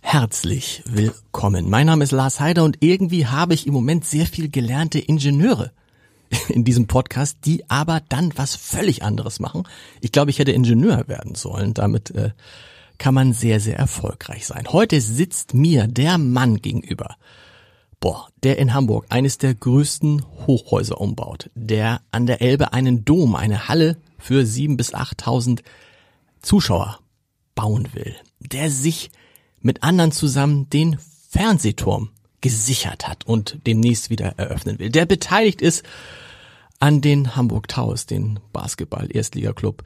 Herzlich willkommen. Mein Name ist Lars Heider und irgendwie habe ich im Moment sehr viel gelernte Ingenieure in diesem Podcast, die aber dann was völlig anderes machen. Ich glaube, ich hätte Ingenieur werden sollen. Damit äh, kann man sehr, sehr erfolgreich sein. Heute sitzt mir der Mann gegenüber. Boah, der in Hamburg eines der größten Hochhäuser umbaut, der an der Elbe einen Dom, eine Halle für sieben bis achttausend Zuschauer bauen will, der sich mit anderen zusammen den Fernsehturm gesichert hat und demnächst wieder eröffnen will. Der beteiligt ist an den Hamburg Towers, den Basketball-Erstligaklub,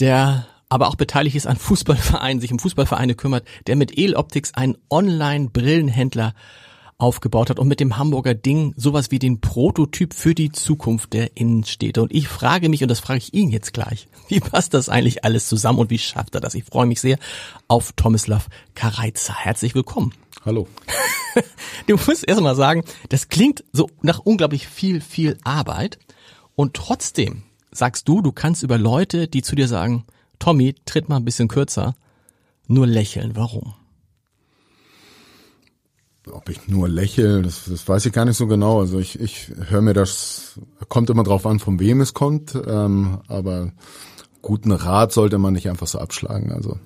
der aber auch beteiligt ist an Fußballvereinen, sich um Fußballvereine kümmert, der mit Eloptics einen Online-Brillenhändler aufgebaut hat und mit dem Hamburger Ding sowas wie den Prototyp für die Zukunft der Innenstädte. Und ich frage mich, und das frage ich ihn jetzt gleich, wie passt das eigentlich alles zusammen und wie schafft er das? Ich freue mich sehr auf Tomislav Kareiza. Herzlich willkommen. Hallo. Du musst erst mal sagen, das klingt so nach unglaublich viel, viel Arbeit. Und trotzdem sagst du, du kannst über Leute, die zu dir sagen, Tommy, tritt mal ein bisschen kürzer, nur lächeln. Warum? Ob ich nur lächle, das, das weiß ich gar nicht so genau. Also ich, ich höre mir das, kommt immer drauf an, von wem es kommt, ähm, aber guten Rat sollte man nicht einfach so abschlagen. Also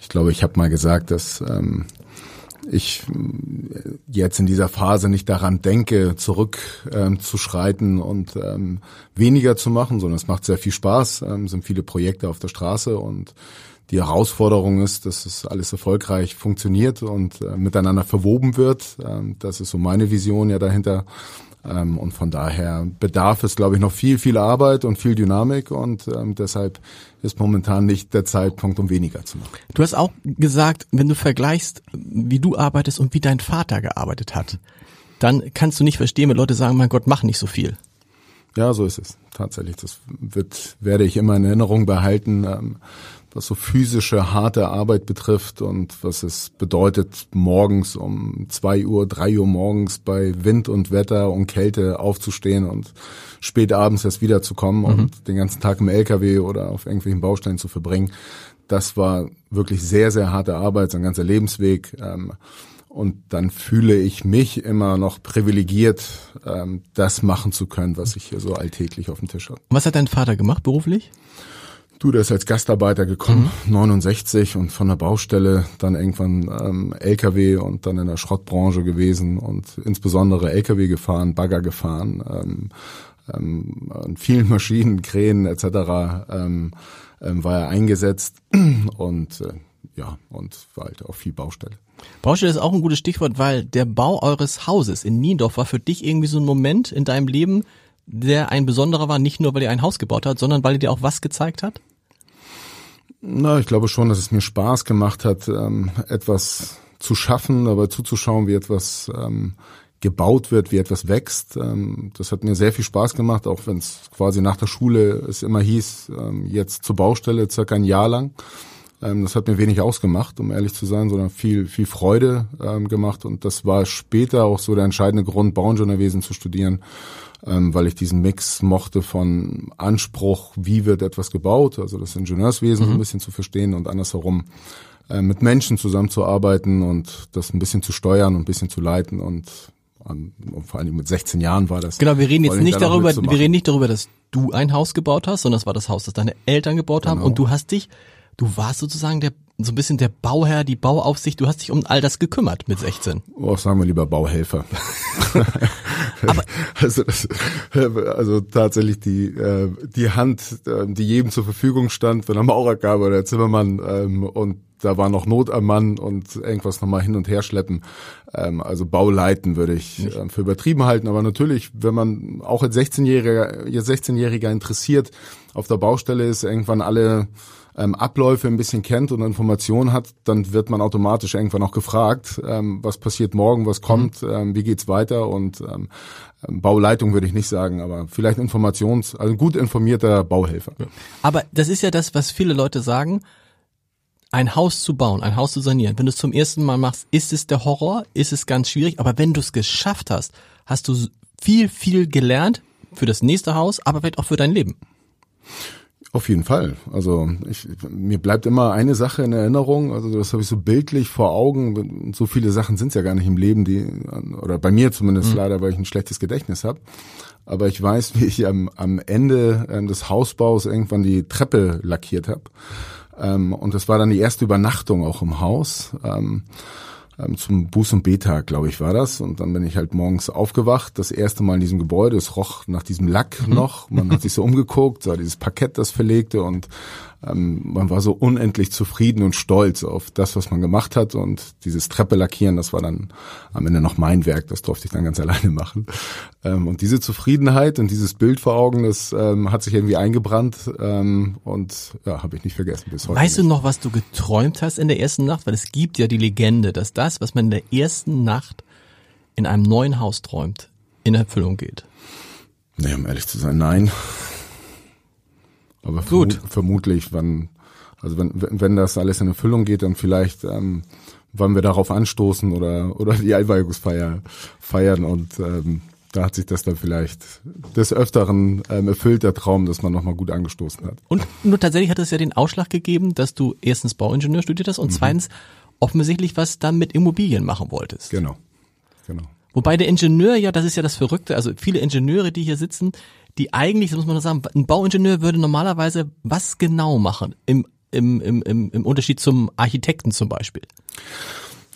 ich glaube, ich habe mal gesagt, dass ähm, ich jetzt in dieser Phase nicht daran denke, zurückzuschreiten ähm, und ähm, weniger zu machen, sondern es macht sehr viel Spaß, ähm, sind viele Projekte auf der Straße und die Herausforderung ist, dass es alles erfolgreich funktioniert und äh, miteinander verwoben wird. Ähm, das ist so meine Vision ja dahinter. Ähm, und von daher bedarf es, glaube ich, noch viel, viel Arbeit und viel Dynamik und ähm, deshalb ist momentan nicht der Zeitpunkt, um weniger zu machen. Du hast auch gesagt, wenn du vergleichst, wie du arbeitest und wie dein Vater gearbeitet hat, dann kannst du nicht verstehen, wenn Leute sagen, mein Gott, mach nicht so viel. Ja, so ist es tatsächlich. Das wird, werde ich immer in Erinnerung behalten. Ähm, was so physische, harte Arbeit betrifft und was es bedeutet, morgens um zwei Uhr, drei Uhr morgens bei Wind und Wetter und Kälte aufzustehen und spät abends erst wiederzukommen mhm. und den ganzen Tag im LKW oder auf irgendwelchen Bausteinen zu verbringen. Das war wirklich sehr, sehr harte Arbeit, sein ganzer Lebensweg. Ähm, und dann fühle ich mich immer noch privilegiert, ähm, das machen zu können, was ich hier so alltäglich auf dem Tisch habe. Was hat dein Vater gemacht beruflich? Du, der ist als Gastarbeiter gekommen, mhm. 69 und von der Baustelle dann irgendwann ähm, LKW und dann in der Schrottbranche gewesen und insbesondere LKW gefahren, Bagger gefahren, ähm, ähm, an vielen Maschinen, Kränen etc. Ähm, ähm, war er eingesetzt und äh, ja, und war halt auch viel Baustelle. Baustelle ist auch ein gutes Stichwort, weil der Bau eures Hauses in Niendorf war für dich irgendwie so ein Moment in deinem Leben, der ein besonderer war, nicht nur weil ihr ein Haus gebaut hat, sondern weil ihr dir auch was gezeigt hat? Na, ich glaube schon, dass es mir Spaß gemacht hat, ähm, etwas zu schaffen, dabei zuzuschauen, wie etwas ähm, gebaut wird, wie etwas wächst. Ähm, das hat mir sehr viel Spaß gemacht, auch wenn es quasi nach der Schule es immer hieß, ähm, jetzt zur Baustelle, circa ein Jahr lang. Ähm, das hat mir wenig ausgemacht, um ehrlich zu sein, sondern viel, viel Freude ähm, gemacht. Und das war später auch so der entscheidende Grund, Bauingenieurwesen zu studieren ähm, weil ich diesen Mix mochte von Anspruch, wie wird etwas gebaut, also das Ingenieurswesen mhm. ein bisschen zu verstehen und andersherum äh, mit Menschen zusammenzuarbeiten und das ein bisschen zu steuern und ein bisschen zu leiten und und vor allem mit 16 Jahren war das. Genau, wir reden jetzt nicht darüber, wir reden nicht darüber, dass du ein Haus gebaut hast, sondern es war das Haus, das deine Eltern gebaut haben genau. und du hast dich, du warst sozusagen der so ein bisschen der Bauherr, die Bauaufsicht, du hast dich um all das gekümmert mit 16. Oh, sagen wir lieber Bauhelfer. Aber also, das, also tatsächlich die äh, die Hand, äh, die jedem zur Verfügung stand, wenn der Maurer gab oder der Zimmermann ähm, und da war noch Not am Mann und irgendwas nochmal hin und her schleppen. Ähm, also Bauleiten würde ich äh, für übertrieben halten. Aber natürlich, wenn man auch als 16-Jähriger, jetzt 16-Jähriger interessiert auf der Baustelle ist, irgendwann alle ähm, Abläufe ein bisschen kennt und Informationen hat, dann wird man automatisch irgendwann auch gefragt, ähm, was passiert morgen, was kommt, mhm. ähm, wie geht's weiter und ähm, Bauleitung würde ich nicht sagen, aber vielleicht Informations, also ein gut informierter Bauhelfer. Aber das ist ja das, was viele Leute sagen. Ein Haus zu bauen, ein Haus zu sanieren. Wenn du es zum ersten Mal machst, ist es der Horror, ist es ganz schwierig. Aber wenn du es geschafft hast, hast du viel, viel gelernt für das nächste Haus, aber vielleicht auch für dein Leben. Auf jeden Fall. Also ich, mir bleibt immer eine Sache in Erinnerung. Also das habe ich so bildlich vor Augen. So viele Sachen sind es ja gar nicht im Leben, die oder bei mir zumindest mhm. leider, weil ich ein schlechtes Gedächtnis habe. Aber ich weiß, wie ich am, am Ende äh, des Hausbaus irgendwann die Treppe lackiert habe. Ähm, und das war dann die erste Übernachtung auch im Haus. Ähm, ähm, zum Buß- und B-Tag, glaube ich, war das. Und dann bin ich halt morgens aufgewacht, das erste Mal in diesem Gebäude. Es roch nach diesem Lack mhm. noch. Man hat sich so umgeguckt, sah dieses Parkett, das verlegte und ähm, man war so unendlich zufrieden und stolz auf das, was man gemacht hat und dieses Treppe lackieren, das war dann am Ende noch mein Werk, das durfte ich dann ganz alleine machen. Ähm, und diese Zufriedenheit und dieses Bild vor Augen, das ähm, hat sich irgendwie eingebrannt ähm, und ja, habe ich nicht vergessen bis heute. Weißt nicht. du noch, was du geträumt hast in der ersten Nacht? Weil es gibt ja die Legende, dass das, was man in der ersten Nacht in einem neuen Haus träumt, in Erfüllung geht. Nee, um ehrlich zu sein, nein. Aber Gut. Vermu vermutlich, wann, also wenn, wenn das alles in Erfüllung geht, dann vielleicht, ähm, wann wir darauf anstoßen oder, oder die Einweihungsfeier feiern und ähm, da hat sich das dann vielleicht des Öfteren ähm, erfüllt, der Traum, dass man nochmal gut angestoßen hat. Und nur tatsächlich hat es ja den Ausschlag gegeben, dass du erstens Bauingenieur studiert hast und mhm. zweitens offensichtlich was dann mit Immobilien machen wolltest. Genau, genau. Wobei der Ingenieur ja, das ist ja das Verrückte, also viele Ingenieure, die hier sitzen, die eigentlich, das muss man nur sagen, ein Bauingenieur würde normalerweise was genau machen im, im, im, im, im Unterschied zum Architekten zum Beispiel?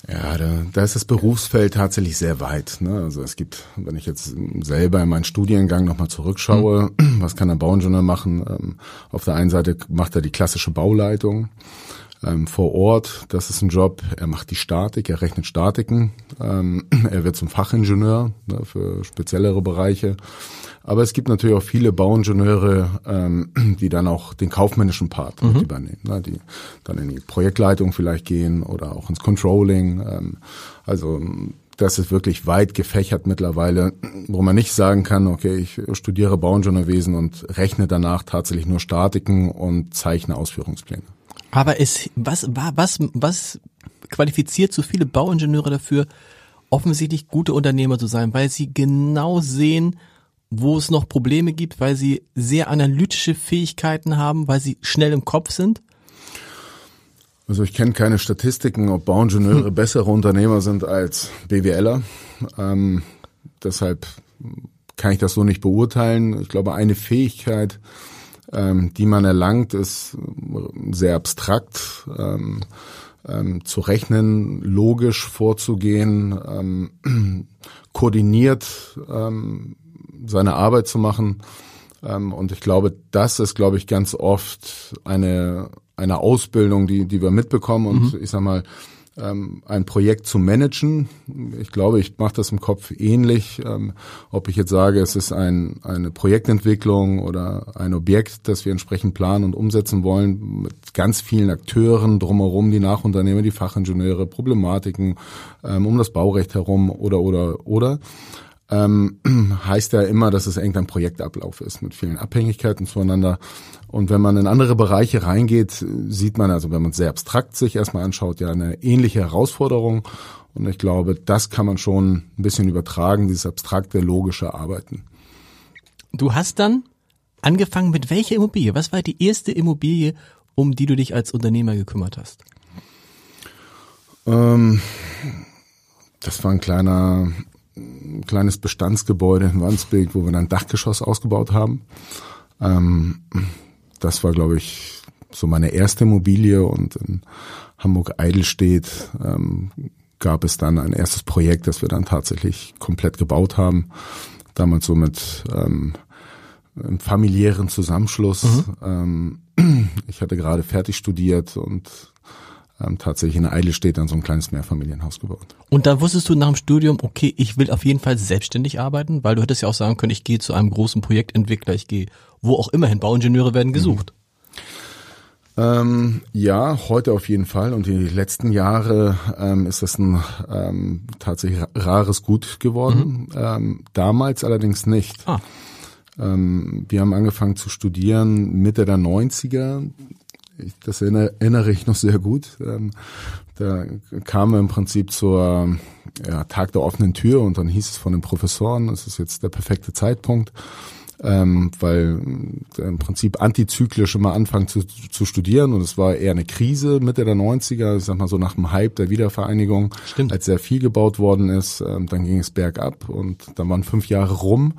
Ja, da, da ist das Berufsfeld tatsächlich sehr weit. Ne? Also es gibt, wenn ich jetzt selber in meinen Studiengang nochmal zurückschaue, mhm. was kann ein Bauingenieur machen? Ähm, auf der einen Seite macht er die klassische Bauleitung ähm, vor Ort. Das ist ein Job. Er macht die Statik, er rechnet Statiken. Ähm, er wird zum Fachingenieur ne, für speziellere Bereiche. Aber es gibt natürlich auch viele Bauingenieure, ähm, die dann auch den kaufmännischen Part mhm. übernehmen, ne, die dann in die Projektleitung vielleicht gehen oder auch ins Controlling. Ähm, also das ist wirklich weit gefächert mittlerweile, wo man nicht sagen kann, okay, ich studiere Bauingenieurwesen und rechne danach tatsächlich nur Statiken und zeichne Ausführungspläne. Aber es, was, was, was qualifiziert so viele Bauingenieure dafür, offensichtlich gute Unternehmer zu sein, weil sie genau sehen, wo es noch Probleme gibt, weil sie sehr analytische Fähigkeiten haben, weil sie schnell im Kopf sind? Also ich kenne keine Statistiken, ob Bauingenieure hm. bessere Unternehmer sind als BWLer. Ähm, deshalb kann ich das so nicht beurteilen. Ich glaube, eine Fähigkeit, ähm, die man erlangt, ist sehr abstrakt. Ähm, ähm, zu rechnen, logisch vorzugehen, ähm, koordiniert ähm, seine Arbeit zu machen. Ähm, und ich glaube, das ist, glaube ich, ganz oft eine, eine Ausbildung, die, die wir mitbekommen. Und mhm. ich sag mal, ähm, ein Projekt zu managen. Ich glaube, ich mache das im Kopf ähnlich. Ähm, ob ich jetzt sage, es ist ein, eine Projektentwicklung oder ein Objekt, das wir entsprechend planen und umsetzen wollen, mit ganz vielen Akteuren drumherum, die Nachunternehmer, die Fachingenieure, Problematiken ähm, um das Baurecht herum oder oder oder ähm, heißt ja immer, dass es irgendein Projektablauf ist mit vielen Abhängigkeiten zueinander. Und wenn man in andere Bereiche reingeht, sieht man also, wenn man sehr abstrakt sich erstmal anschaut, ja eine ähnliche Herausforderung. Und ich glaube, das kann man schon ein bisschen übertragen, dieses abstrakte, logische Arbeiten. Du hast dann angefangen mit welcher Immobilie? Was war die erste Immobilie, um die du dich als Unternehmer gekümmert hast? Ähm, das war ein kleiner ein kleines Bestandsgebäude in Wandsbek, wo wir dann ein Dachgeschoss ausgebaut haben. Ähm, das war, glaube ich, so meine erste Immobilie und in Hamburg-Eidelstedt ähm, gab es dann ein erstes Projekt, das wir dann tatsächlich komplett gebaut haben. Damals so mit ähm, einem familiären Zusammenschluss. Mhm. Ähm, ich hatte gerade fertig studiert und ähm, tatsächlich in Eile steht dann so ein kleines Mehrfamilienhaus gebaut. Und da wusstest du nach dem Studium, okay, ich will auf jeden Fall selbstständig arbeiten, weil du hättest ja auch sagen können, ich gehe zu einem großen Projektentwickler, ich gehe wo auch immer hin, Bauingenieure werden gesucht. Ähm, ja, heute auf jeden Fall. Und die letzten Jahre ähm, ist das ein ähm, tatsächlich rares Gut geworden. Mhm. Ähm, damals allerdings nicht. Ah. Ähm, wir haben angefangen zu studieren Mitte der 90er. Ich, das erinnere, ich noch sehr gut. Ähm, da kamen wir im Prinzip zur ja, Tag der offenen Tür und dann hieß es von den Professoren, es ist jetzt der perfekte Zeitpunkt ähm, weil äh, im Prinzip antizyklisch immer anfangen zu, zu studieren und es war eher eine Krise Mitte der 90er, ich sag mal so nach dem Hype der Wiedervereinigung, Stimmt. als sehr viel gebaut worden ist, ähm, dann ging es bergab und dann waren fünf Jahre rum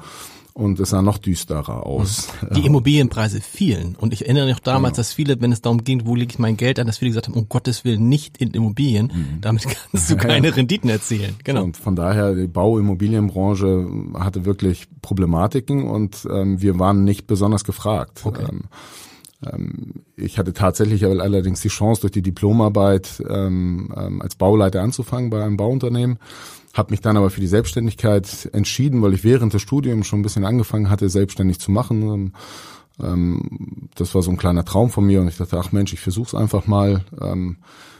und es sah noch düsterer aus. Die Immobilienpreise fielen und ich erinnere mich auch damals, genau. dass viele, wenn es darum ging, wo lege ich mein Geld an, dass viele gesagt haben, um Gottes Willen nicht in Immobilien, mhm. damit kannst du keine ja. Renditen erzielen. Genau. Und von daher, die Bauimmobilienbranche hatte wirklich Problematiken und ähm, wir waren nicht besonders gefragt. Okay. Ähm, ähm ich hatte tatsächlich allerdings die Chance, durch die Diplomarbeit ähm, ähm, als Bauleiter anzufangen bei einem Bauunternehmen habe mich dann aber für die Selbstständigkeit entschieden, weil ich während des Studiums schon ein bisschen angefangen hatte, selbstständig zu machen. Ähm, das war so ein kleiner Traum von mir und ich dachte, ach Mensch, ich versuch's einfach mal. Ähm,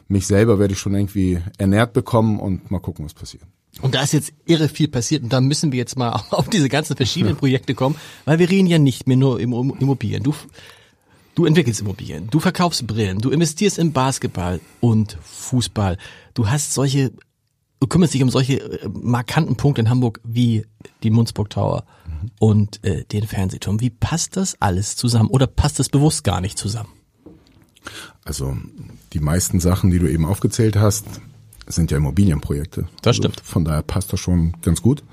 mich selber werde ich schon irgendwie ernährt bekommen und mal gucken, was passiert. Und da ist jetzt irre viel passiert und da müssen wir jetzt mal auf diese ganzen verschiedenen Projekte kommen, weil wir reden ja nicht mehr nur im Immobilien. Du, du entwickelst Immobilien, du verkaufst Brillen, du investierst in Basketball und Fußball. Du hast solche du kümmerst dich um solche äh, markanten Punkte in Hamburg wie die Munzburg Tower mhm. und äh, den Fernsehturm. Wie passt das alles zusammen oder passt das bewusst gar nicht zusammen? Also die meisten Sachen, die du eben aufgezählt hast, sind ja Immobilienprojekte. Das stimmt. Also von daher passt das schon ganz gut.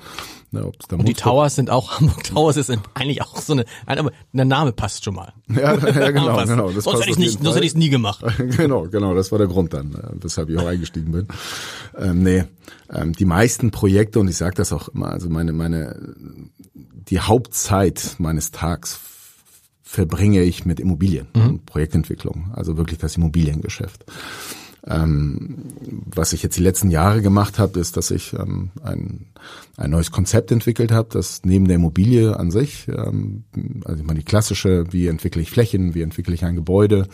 Ja, und die Towers sind auch, Hamburg Towers ist eigentlich auch so eine, aber der Name passt schon mal. Ja, ja genau, genau. Das sonst hätte ich nicht, sonst hätte ich es nie gemacht. genau, genau, das war der Grund dann, äh, weshalb ich auch eingestiegen bin. Ähm, nee, ähm, die meisten Projekte, und ich sage das auch immer, also meine, meine, die Hauptzeit meines Tags verbringe ich mit Immobilien mhm. und Projektentwicklung, also wirklich das Immobiliengeschäft. Ähm, was ich jetzt die letzten Jahre gemacht habe, ist, dass ich ähm, ein, ein neues Konzept entwickelt habe, das neben der Immobilie an sich, ähm, also ich meine die klassische, wie entwickle ich Flächen, wie entwickle ich ein Gebäude,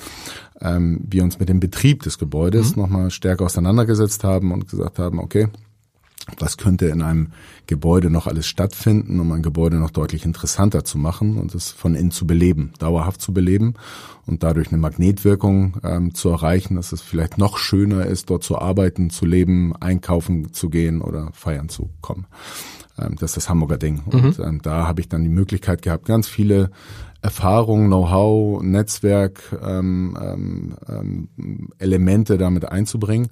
ähm, wir uns mit dem Betrieb des Gebäudes mhm. nochmal stärker auseinandergesetzt haben und gesagt haben, okay, was könnte in einem Gebäude noch alles stattfinden, um ein Gebäude noch deutlich interessanter zu machen und es von innen zu beleben, dauerhaft zu beleben und dadurch eine Magnetwirkung ähm, zu erreichen, dass es vielleicht noch schöner ist, dort zu arbeiten, zu leben, einkaufen zu gehen oder feiern zu kommen. Ähm, das ist das Hamburger Ding. Mhm. Und ähm, da habe ich dann die Möglichkeit gehabt, ganz viele Erfahrungen, Know-how, Netzwerk, ähm, ähm, ähm, Elemente damit einzubringen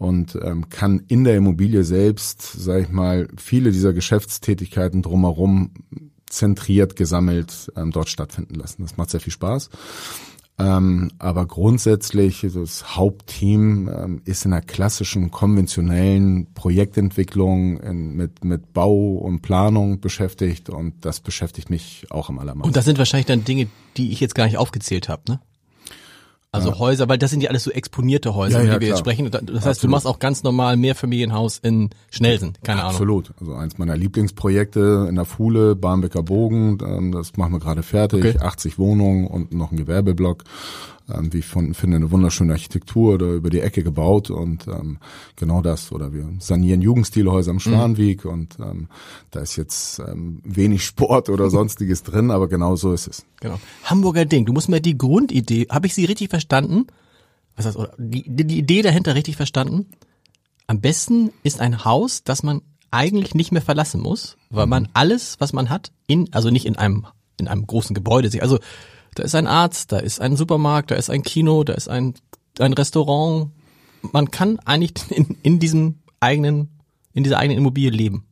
und ähm, kann in der Immobilie selbst, sage ich mal, viele dieser Geschäftstätigkeiten drumherum zentriert, gesammelt ähm, dort stattfinden lassen. Das macht sehr viel Spaß. Ähm, aber grundsätzlich, das Hauptteam ähm, ist in der klassischen, konventionellen Projektentwicklung in, mit, mit Bau und Planung beschäftigt und das beschäftigt mich auch am allermeisten. Und das sind wahrscheinlich dann Dinge, die ich jetzt gar nicht aufgezählt habe, ne? Also ja. Häuser, weil das sind ja alles so exponierte Häuser, ja, ja, die wir klar. jetzt sprechen. Das heißt, Absolut. du machst auch ganz normal Mehrfamilienhaus in Schnelsen, keine. Ahnung. Absolut. Also eins meiner Lieblingsprojekte in der Fuhle, Barmbecker Bogen, ähm, das machen wir gerade fertig. Okay. 80 Wohnungen und noch ein Gewerbeblock ähm, wie ich von, finde, eine wunderschöne Architektur oder über die Ecke gebaut und ähm, genau das. Oder wir sanieren Jugendstilhäuser am mhm. Schwanweg mhm. und ähm, da ist jetzt ähm, wenig Sport oder sonstiges drin, aber genau so ist es. Genau. Hamburger Ding, du musst mir die Grundidee, habe ich sie richtig verstanden? Was heißt, oder die, die Idee dahinter richtig verstanden? Am besten ist ein Haus, das man eigentlich nicht mehr verlassen muss, weil man alles, was man hat, in, also nicht in einem, in einem großen Gebäude, also da ist ein Arzt, da ist ein Supermarkt, da ist ein Kino, da ist ein, ein Restaurant. Man kann eigentlich in, in diesem eigenen, in dieser eigenen Immobilie leben.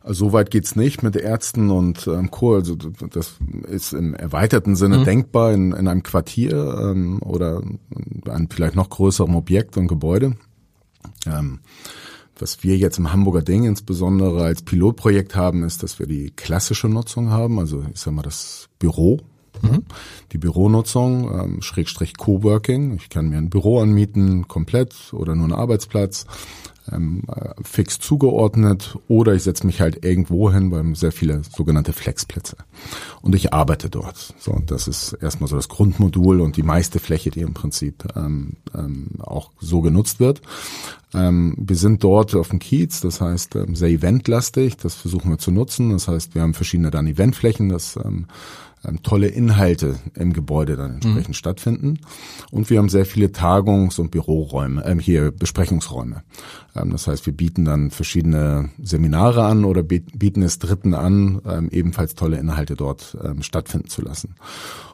Also so weit geht's nicht mit Ärzten und ähm, Co. Also das ist im erweiterten Sinne mhm. denkbar in, in einem Quartier ähm, oder einem vielleicht noch größerem Objekt und Gebäude. Ähm, was wir jetzt im Hamburger Ding insbesondere als Pilotprojekt haben, ist, dass wir die klassische Nutzung haben, also ich sag mal das Büro, Mhm. Die Büronutzung, ähm, Schrägstrich Coworking. Ich kann mir ein Büro anmieten, komplett oder nur einen Arbeitsplatz ähm, äh, fix zugeordnet oder ich setze mich halt irgendwo hin, weil sehr viele sogenannte Flexplätze und ich arbeite dort. So, und das ist erstmal so das Grundmodul und die meiste Fläche, die im Prinzip ähm, ähm, auch so genutzt wird. Ähm, wir sind dort auf dem Kiez, das heißt ähm, sehr eventlastig, das versuchen wir zu nutzen. Das heißt, wir haben verschiedene dann Eventflächen, das ähm, ähm, tolle Inhalte im Gebäude dann entsprechend mhm. stattfinden. Und wir haben sehr viele Tagungs- und Büroräume, äh, hier Besprechungsräume. Ähm, das heißt, wir bieten dann verschiedene Seminare an oder bieten es Dritten an, ähm, ebenfalls tolle Inhalte dort ähm, stattfinden zu lassen.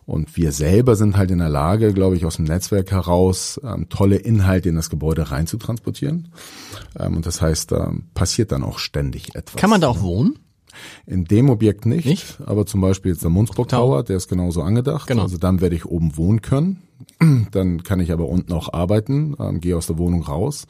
Und wir selber sind halt in der Lage, glaube ich, aus dem Netzwerk heraus ähm, tolle Inhalte in das Gebäude reinzutransportieren. Ähm, und das heißt, da passiert dann auch ständig etwas. Kann man da auch wohnen? In dem Objekt nicht, nicht? aber zum Beispiel jetzt der Munzburg Tower, der ist genauso angedacht. Genau. Also dann werde ich oben wohnen können. Dann kann ich aber unten auch arbeiten, ähm, gehe aus der Wohnung raus.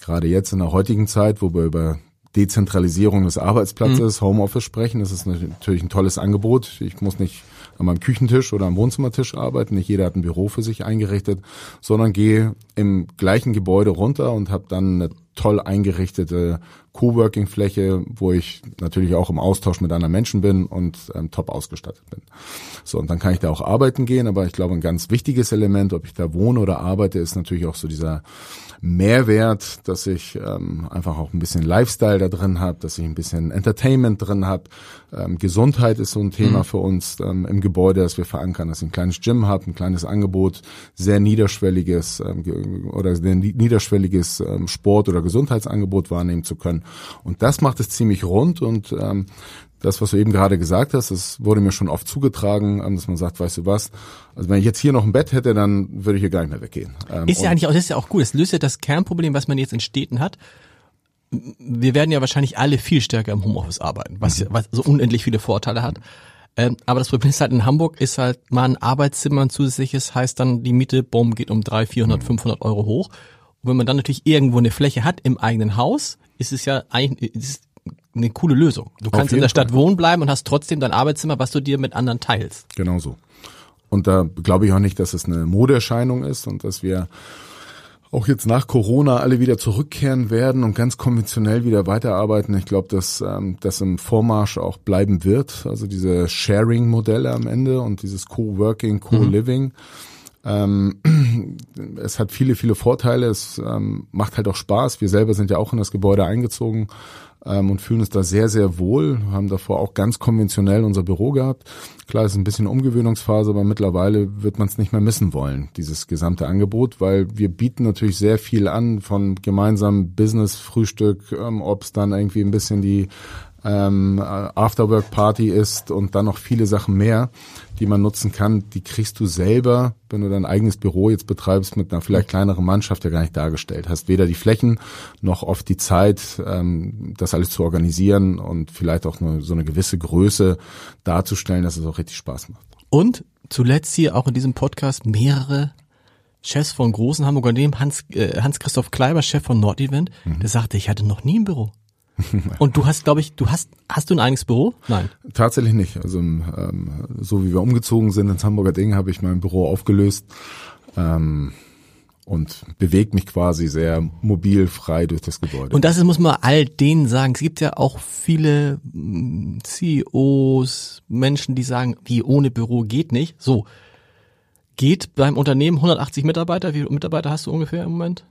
Gerade jetzt in der heutigen Zeit, wo wir über Dezentralisierung des Arbeitsplatzes, mhm. Homeoffice sprechen, das ist natürlich ein tolles Angebot. Ich muss nicht an meinem Küchentisch oder am Wohnzimmertisch arbeiten. Nicht jeder hat ein Büro für sich eingerichtet, sondern gehe im gleichen Gebäude runter und habe dann eine toll eingerichtete Coworking-Fläche, wo ich natürlich auch im Austausch mit anderen Menschen bin und ähm, top ausgestattet bin. So, und dann kann ich da auch arbeiten gehen, aber ich glaube, ein ganz wichtiges Element, ob ich da wohne oder arbeite, ist natürlich auch so dieser Mehrwert, dass ich ähm, einfach auch ein bisschen Lifestyle da drin habe, dass ich ein bisschen Entertainment drin habe. Ähm, Gesundheit ist so ein Thema mhm. für uns ähm, im Gebäude, dass wir verankern, dass ich ein kleines Gym habe, ein kleines Angebot, sehr niederschwelliges ähm, oder sehr niederschwelliges ähm, Sport- oder Gesundheitsangebot wahrnehmen zu können. Und das macht es ziemlich rund und ähm, das, was du eben gerade gesagt hast, das wurde mir schon oft zugetragen, ähm, dass man sagt, weißt du was, also wenn ich jetzt hier noch ein Bett hätte, dann würde ich hier gar nicht mehr weggehen. Ähm, ist ja eigentlich auch, das ist ja auch gut. Es löst ja das Kernproblem, was man jetzt in Städten hat. Wir werden ja wahrscheinlich alle viel stärker im Homeoffice arbeiten, was, mhm. was so unendlich viele Vorteile hat. Ähm, aber das Problem ist halt in Hamburg ist halt mal ein Arbeitszimmer ein zusätzliches, heißt dann die Miete, Baum geht um drei, 400, 500 Euro hoch. Wenn man dann natürlich irgendwo eine Fläche hat im eigenen Haus, ist es ja eigentlich, ist eine coole Lösung. Du kannst in der Stadt Fall. wohnen bleiben und hast trotzdem dein Arbeitszimmer, was du dir mit anderen teilst. Genau so. Und da glaube ich auch nicht, dass es eine Modeerscheinung ist und dass wir auch jetzt nach Corona alle wieder zurückkehren werden und ganz konventionell wieder weiterarbeiten. Ich glaube, dass ähm, das im Vormarsch auch bleiben wird. Also diese Sharing-Modelle am Ende und dieses Co-Working, Co-Living. Mhm. Ähm, es hat viele, viele Vorteile. Es ähm, macht halt auch Spaß. Wir selber sind ja auch in das Gebäude eingezogen ähm, und fühlen uns da sehr, sehr wohl. Haben davor auch ganz konventionell unser Büro gehabt. Klar, es ist ein bisschen Umgewöhnungsphase, aber mittlerweile wird man es nicht mehr missen wollen, dieses gesamte Angebot, weil wir bieten natürlich sehr viel an von gemeinsamem Business-Frühstück, ob es dann irgendwie ein bisschen die ähm, Afterwork-Party ist und dann noch viele Sachen mehr, die man nutzen kann, die kriegst du selber, wenn du dein eigenes Büro jetzt betreibst, mit einer vielleicht kleineren Mannschaft ja gar nicht dargestellt. Hast weder die Flächen noch oft die Zeit, ähm, das alles zu organisieren und vielleicht auch nur so eine gewisse Größe darzustellen, dass es auch richtig Spaß macht. Und zuletzt hier auch in diesem Podcast mehrere Chefs von großen Hamburger Unternehmen, Hans, äh, Hans-Christoph Kleiber, Chef von Nordevent, mhm. der sagte, ich hatte noch nie ein Büro. Und du hast, glaube ich, du hast, hast du ein eigenes Büro? Nein. Tatsächlich nicht. Also ähm, so wie wir umgezogen sind ins Hamburger Ding, habe ich mein Büro aufgelöst ähm, und bewegt mich quasi sehr mobil frei durch das Gebäude. Und das muss man all denen sagen. Es gibt ja auch viele mm, CEOs, Menschen, die sagen, wie ohne Büro geht nicht. So. Geht beim Unternehmen 180 Mitarbeiter? Wie viele Mitarbeiter hast du ungefähr im Moment?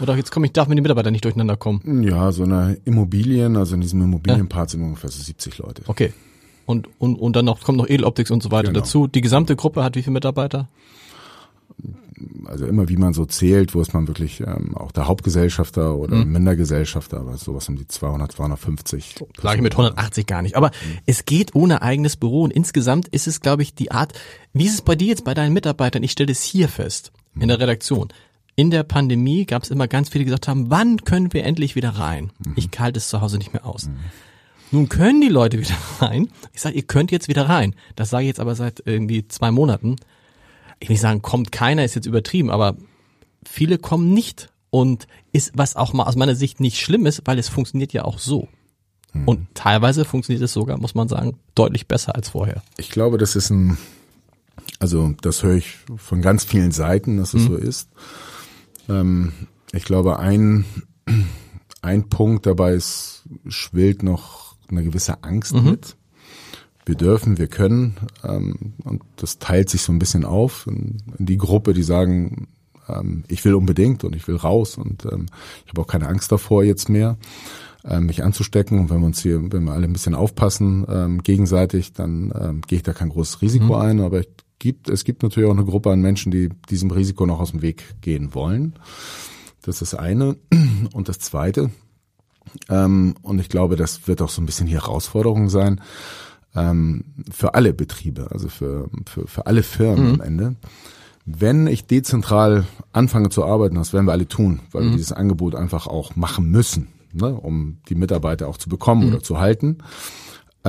Oder jetzt komme ich, darf mit den Mitarbeitern nicht durcheinander kommen? Ja, so eine Immobilien, also in diesem Immobilienpart sind ungefähr so 70 Leute. Okay. Und, und, und dann noch, kommt noch Edeloptics und so weiter genau. dazu. Die gesamte Gruppe hat wie viele Mitarbeiter? Also immer wie man so zählt, wo ist man wirklich ähm, auch der Hauptgesellschafter oder mhm. Mindergesellschafter, aber sowas um die 200, 250. So, Sage ich mit 180 gar nicht. Aber mhm. es geht ohne eigenes Büro und insgesamt ist es, glaube ich, die Art, wie ist es bei dir jetzt bei deinen Mitarbeitern? Ich stelle es hier fest, in der Redaktion in der Pandemie gab es immer ganz viele, die gesagt haben, wann können wir endlich wieder rein? Mhm. Ich halte es zu Hause nicht mehr aus. Mhm. Nun können die Leute wieder rein. Ich sage, ihr könnt jetzt wieder rein. Das sage ich jetzt aber seit irgendwie zwei Monaten. Ich will nicht sagen, kommt keiner, ist jetzt übertrieben, aber viele kommen nicht und ist, was auch mal aus meiner Sicht nicht schlimm ist, weil es funktioniert ja auch so. Und teilweise funktioniert es sogar, muss man sagen, deutlich besser als vorher. Ich glaube, das ist ein, also das höre ich von ganz vielen Seiten, dass es so ist. Ähm, ich glaube, ein, ein Punkt dabei ist, schwillt noch eine gewisse Angst mit. Wir dürfen, wir können, ähm, und das teilt sich so ein bisschen auf in, in die Gruppe, die sagen, ähm, ich will unbedingt und ich will raus und ähm, ich habe auch keine Angst davor jetzt mehr ähm, mich anzustecken. Und wenn wir uns hier, wenn wir alle ein bisschen aufpassen ähm, gegenseitig, dann ähm, gehe ich da kein großes Risiko ein. Aber es gibt, es gibt natürlich auch eine Gruppe an Menschen, die diesem Risiko noch aus dem Weg gehen wollen. Das ist das eine. Und das zweite, ähm, und ich glaube, das wird auch so ein bisschen die Herausforderung sein, ähm, für alle Betriebe, also für, für, für alle Firmen am Ende. Wenn ich dezentral anfange zu arbeiten, das werden wir alle tun, weil wir dieses Angebot einfach auch machen müssen, ne, um die Mitarbeiter auch zu bekommen oder zu halten,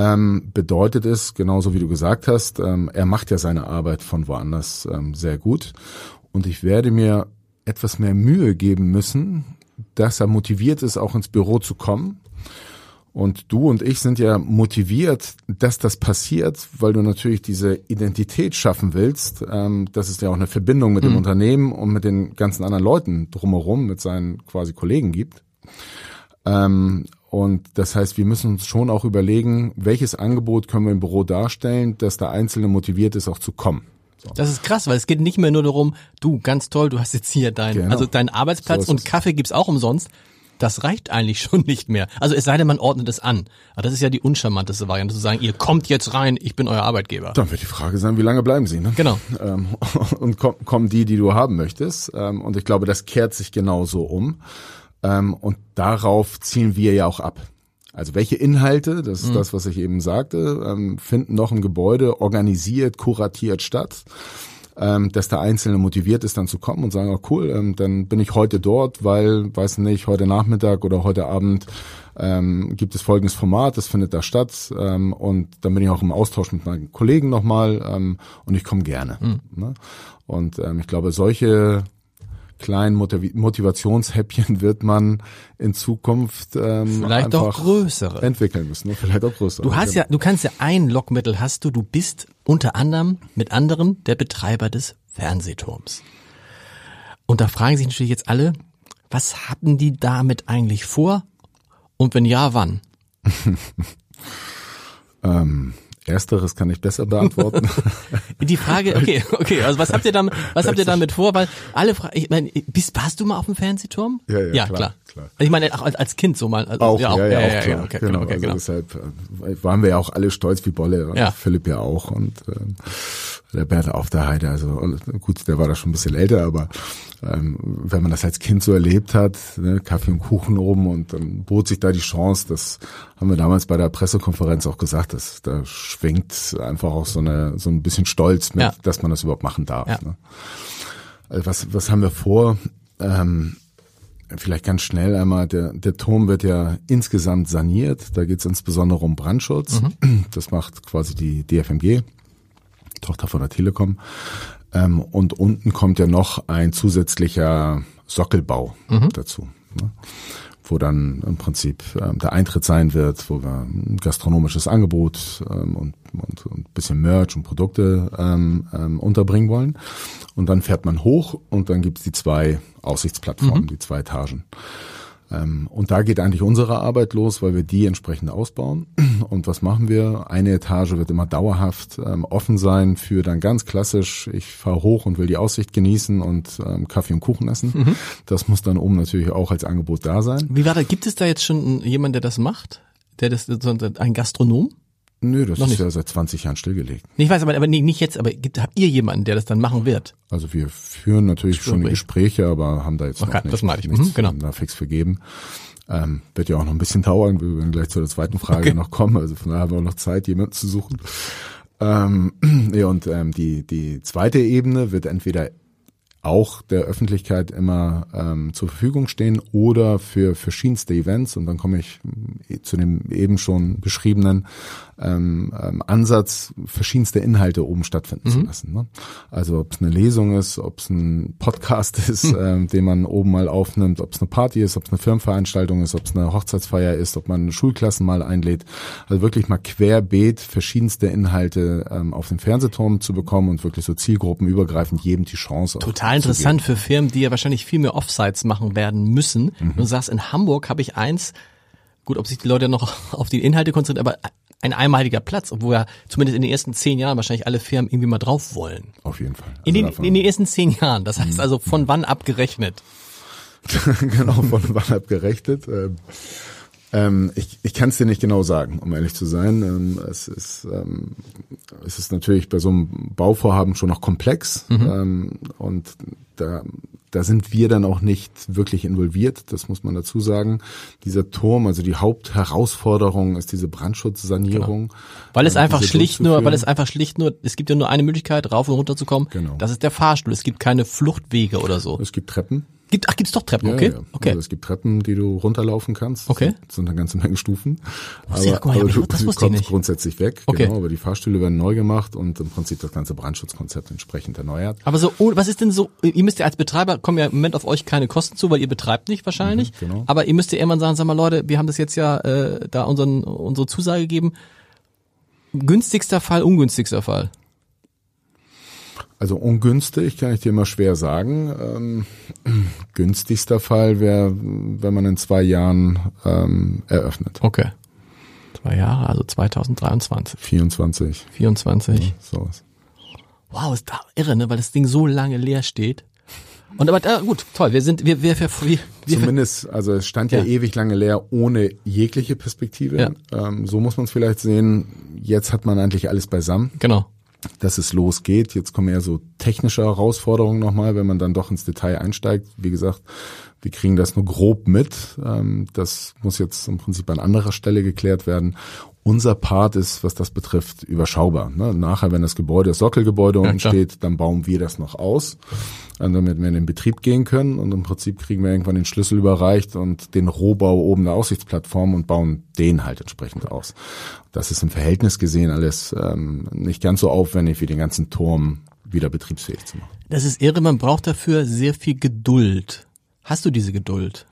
ähm, bedeutet es, genauso wie du gesagt hast, ähm, er macht ja seine Arbeit von woanders ähm, sehr gut. Und ich werde mir etwas mehr Mühe geben müssen, dass er motiviert ist, auch ins Büro zu kommen. Und du und ich sind ja motiviert, dass das passiert, weil du natürlich diese Identität schaffen willst. Ähm, das ist ja auch eine Verbindung mit dem Unternehmen und mit den ganzen anderen Leuten drumherum, mit seinen quasi Kollegen gibt. Ähm, und das heißt, wir müssen uns schon auch überlegen, welches Angebot können wir im Büro darstellen, dass der Einzelne motiviert ist, auch zu kommen. Das ist krass, weil es geht nicht mehr nur darum, du, ganz toll, du hast jetzt hier dein, Genau. also deinen Arbeitsplatz So und es. Kaffee gibt's auch umsonst. Das reicht eigentlich schon nicht mehr. Also es sei denn, man ordnet es an. Aber das ist ja die uncharmanteste Variante, zu sagen, ihr kommt jetzt rein, ich bin euer Arbeitgeber. Dann wird die Frage sein, wie lange bleiben sie? Ne? Genau. Ähm, und komm, kommen die, die du haben möchtest. Ähm, und ich glaube, das kehrt sich genauso um. Ähm, und darauf zielen wir ja auch ab. Also welche Inhalte, das ist das, was ich eben sagte, ähm, finden noch im Gebäude organisiert, kuratiert statt, ähm, dass der Einzelne motiviert ist, dann zu kommen und sagen, oh cool, ähm, dann bin ich heute dort, weil, weiß nicht, heute Nachmittag oder heute Abend ähm, gibt es folgendes Format, das findet da statt ähm, und dann bin ich auch im Austausch mit meinen Kollegen nochmal ähm, und ich komme gerne. Ne? Und ähm, ich glaube, solche kleinen Motiv Motivationshäppchen wird man in Zukunft ähm, Vielleicht auch größere. entwickeln müssen, ne? vielleicht auch größere. Du hast ja, du kannst ja ein Lockmittel hast du, du bist unter anderem mit anderen der Betreiber des Fernsehturms. Und da fragen sich natürlich jetzt alle, was hatten die damit eigentlich vor? Und wenn ja, wann? ähm, Ersteres kann ich besser beantworten. Die Frage, okay, okay, also was habt ihr damit, was habt ihr damit vor? Weil alle fragen, ich meine, bist, warst du mal auf dem Fernsehturm? Ja, ja, ja klar, klar. Klar. Ich meine, auch als, Kind so mal. Also, auch, ja, ja, auch klar. okay, genau, okay, also genau. deshalb äh, waren wir ja auch alle stolz wie Bolle. Ja. Philipp ja auch und ähm, der Bert auf der Heide. Also und gut, der war da schon ein bisschen älter, aber ähm, wenn man das als Kind so erlebt hat, ne, Kaffee und Kuchen oben und dann bot sich da die Chance, das haben wir damals bei der Pressekonferenz auch gesagt, dass da schwingt einfach auch so eine so ein bisschen Stolz mit, Ja. dass man das überhaupt machen darf. Ja. Ne? Also was, was haben wir vor? Ähm, vielleicht ganz schnell einmal, der, der Turm wird ja insgesamt saniert. Da geht es insbesondere um Brandschutz. Das macht quasi die DFMG, Tochter von der Telekom. Ähm, und unten kommt ja noch ein zusätzlicher Sockelbau dazu. Ne? Wo dann im Prinzip ähm, der Eintritt sein wird, wo wir ein gastronomisches Angebot ähm, und, und, und ein bisschen Merch und Produkte ähm, ähm, unterbringen wollen. Und dann fährt man hoch und dann gibt's die zwei Aussichtsplattformen, die zwei Etagen. Ähm, und da geht eigentlich unsere Arbeit los, weil wir die entsprechend ausbauen. Und was machen wir? Eine Etage wird immer dauerhaft ähm, offen sein für dann ganz klassisch, ich fahre hoch und will die Aussicht genießen und ähm, Kaffee und Kuchen essen. Das muss dann oben natürlich auch als Angebot da sein. Wie war da, gibt es da jetzt schon jemanden, der das macht? Der das, ein Gastronom? Nö, das Noch ist nicht. ja seit 20 Jahren stillgelegt. Nee, ich weiß aber, aber nee, nicht jetzt, aber gibt, habt ihr jemanden, der das dann machen wird? Also wir führen natürlich schon die Gespräche, aber haben da jetzt Okay, noch nicht, das meine ich. nichts Mhm, genau. da fix vergeben. Ähm, wird ja auch noch ein bisschen dauern. Wir werden gleich zu der zweiten Frage Okay. noch kommen. Also von daher haben wir auch noch Zeit, jemanden zu suchen. Ähm, ja, und ähm, die, die zweite Ebene wird entweder auch der Öffentlichkeit immer ähm, zur Verfügung stehen oder für verschiedenste Events. Und dann komme ich äh, zu dem eben schon beschriebenen ähm, ähm, Ansatz, verschiedenste Inhalte oben stattfinden mhm. zu lassen. Ne? Also ob es eine Lesung ist, ob es ein Podcast ist, mhm. ähm, den man oben mal aufnimmt, ob es eine Party ist, ob es eine Firmenveranstaltung ist, ob es eine Hochzeitsfeier ist, ob man Schulklassen mal einlädt. Also wirklich mal querbeet verschiedenste Inhalte ähm, auf den Fernsehturm zu bekommen und wirklich so zielgruppenübergreifend jedem die Chance Total interessant für Firmen, die ja wahrscheinlich viel mehr Offsites machen werden müssen. Mhm. Du sagst, in Hamburg habe ich eins, gut, ob sich die Leute noch auf die Inhalte konzentrieren, aber ein einmaliger Platz, obwohl ja zumindest in den ersten zehn Jahren wahrscheinlich alle Firmen irgendwie mal drauf wollen. Auf jeden Fall. Also in, den, in den ersten zehn Jahren, das heißt mhm. also von wann abgerechnet? genau, von wann abgerechnet. Ähm, ähm, ich ich kann es dir nicht genau sagen, um ehrlich zu sein. Ähm, es, ist, ähm, es ist natürlich bei so einem Bauvorhaben schon noch komplex mhm. ähm, und da, da sind wir dann auch nicht wirklich involviert, das muss man dazu sagen. Dieser Turm, also die Hauptherausforderung ist diese Brandschutzsanierung. Genau. Weil es ähm, einfach schlicht nur, weil es einfach schlicht nur, es gibt ja nur eine Möglichkeit, rauf und runter zu kommen. Genau. Das ist der Fahrstuhl. Es gibt keine Fluchtwege oder so. Es gibt Treppen. Gibt, ach, gibt's doch Treppen, ja, okay? Ja. okay. Also es gibt Treppen, die du runterlaufen kannst. Okay. Das sind eine ganze Menge Stufen. Aber, ja, mal, aber du, das du kommst grundsätzlich weg. Okay. Genau, aber die Fahrstühle werden neu gemacht und im Prinzip das ganze Brandschutzkonzept entsprechend erneuert. Aber so, oh, was ist denn so, ihr müsst ja als Betreiber, kommen ja im Moment auf euch keine Kosten zu, weil ihr betreibt nicht wahrscheinlich. Mhm, genau. Aber ihr müsst ja irgendwann sagen, sag mal Leute, wir haben das jetzt ja äh, da unseren, unsere Zusage gegeben. Günstigster Fall, ungünstigster Fall. Also ungünstig kann ich dir mal schwer sagen. Ähm, günstigster Fall wäre, wenn man in zwei Jahren ähm, eröffnet. Okay. Zwei Jahre, also 2023. 24. 24. Ja, sowas. Wow, ist da irre, ne? Weil das Ding so lange leer steht. Und aber äh, gut, toll. Wir sind wir wir, wir, wir zumindest also es stand ja, ja, ewig lange leer ohne jegliche Perspektive. Ja. Ähm, so muss man es vielleicht sehen. Jetzt hat man eigentlich alles beisammen. Genau dass es losgeht. Jetzt kommen eher so technische Herausforderungen nochmal, wenn man dann doch ins Detail einsteigt. Wie gesagt, wir kriegen das nur grob mit. Ähm, das muss jetzt im Prinzip an anderer Stelle geklärt werden. Unser Part ist, was das betrifft, überschaubar. Ne? Nachher, wenn das Gebäude, das Sockelgebäude unten ja, steht, dann bauen wir das noch aus, äh, damit wir in den Betrieb gehen können. Und im Prinzip kriegen wir irgendwann den Schlüssel überreicht und den Rohbau oben der Aussichtsplattform und bauen den halt entsprechend aus. Das ist im Verhältnis gesehen alles ähm, nicht ganz so aufwendig wie den ganzen Turm wieder betriebsfähig zu machen. Das ist irre, man braucht dafür sehr viel Geduld. Hast du diese Geduld?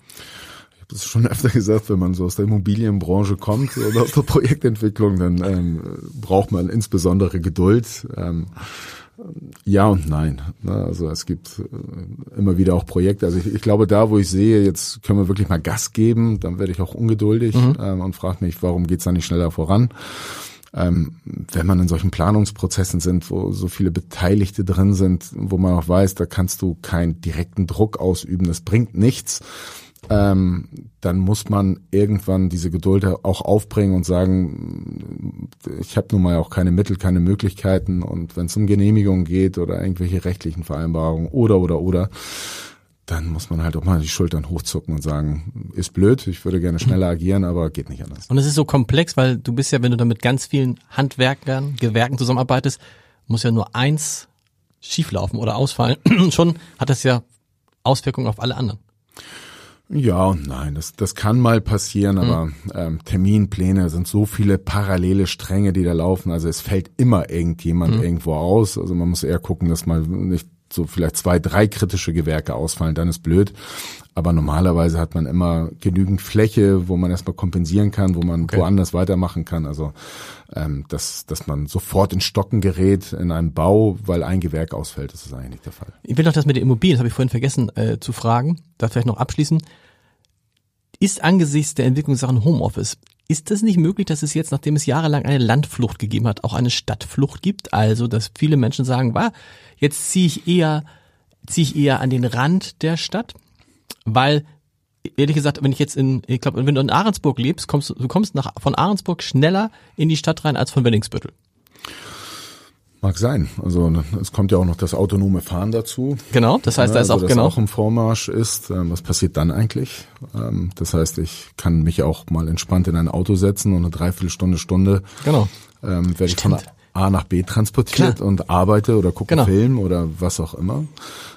das ist schon öfter gesagt, wenn man so aus der Immobilienbranche kommt oder aus der Projektentwicklung, dann ähm, braucht man insbesondere Geduld. Ähm, ja und nein. Ne? Also es gibt äh, immer wieder auch Projekte. Also ich, ich, glaube, da, wo ich sehe, jetzt können wir wirklich mal Gas geben, dann werde ich auch ungeduldig mhm. ähm, und frage mich, warum geht's da nicht schneller voran? Ähm, wenn man in solchen Planungsprozessen sind, wo so viele Beteiligte drin sind, wo man auch weiß, da kannst du keinen direkten Druck ausüben, das bringt nichts ähm, dann muss man irgendwann diese Geduld auch aufbringen und sagen, ich habe nun mal auch keine Mittel, keine Möglichkeiten und wenn es um Genehmigungen geht oder irgendwelche rechtlichen Vereinbarungen oder oder oder, dann muss man halt auch mal die Schultern hochzucken und sagen, ist blöd, ich würde gerne schneller agieren, aber geht nicht anders. Und es ist so komplex, weil du bist ja, wenn du da mit ganz vielen Handwerkern, Gewerken zusammenarbeitest, muss ja nur eins schieflaufen oder ausfallen. Schon hat das ja Auswirkungen auf alle anderen. Ja und nein, das, das kann mal passieren, mhm. aber ähm, Terminpläne sind so viele parallele Stränge, die da laufen. Also es fällt immer irgendjemand mhm. irgendwo aus. Also man muss eher gucken, dass mal nicht so vielleicht zwei, drei kritische Gewerke ausfallen, dann ist blöd. Aber normalerweise hat man immer genügend Fläche, wo man erstmal kompensieren kann, wo man okay. woanders weitermachen kann. Also ähm, dass, dass man sofort in Stocken gerät in einem Bau, weil ein Gewerk ausfällt, das ist eigentlich nicht der Fall. Ich will noch das mit den Immobilien, das habe ich vorhin vergessen äh, zu fragen, da vielleicht noch abschließen. Ist angesichts der Entwicklung Sachen Homeoffice, ist das nicht möglich, dass es jetzt, nachdem es jahrelang eine Landflucht gegeben hat, auch eine Stadtflucht gibt? Also, dass viele Menschen sagen, war, jetzt ziehe ich eher, ziehe ich eher an den Rand der Stadt, weil ehrlich gesagt, wenn ich jetzt in, ich glaube, wenn du in Ahrensburg lebst, kommst du kommst nach, von Ahrensburg schneller in die Stadt rein als von Wenningsbüttel. Mag sein. Also es kommt ja auch noch das autonome Fahren dazu. Genau, das heißt, da ist also, auch genau auch im Vormarsch ist. Ähm, was passiert dann eigentlich? Ähm, das heißt, ich kann mich auch mal entspannt in ein Auto setzen und eine Dreiviertelstunde, Stunde genau. ähm, werde ich von A nach B transportiert Klar. und arbeite oder gucke genau. Film oder was auch immer.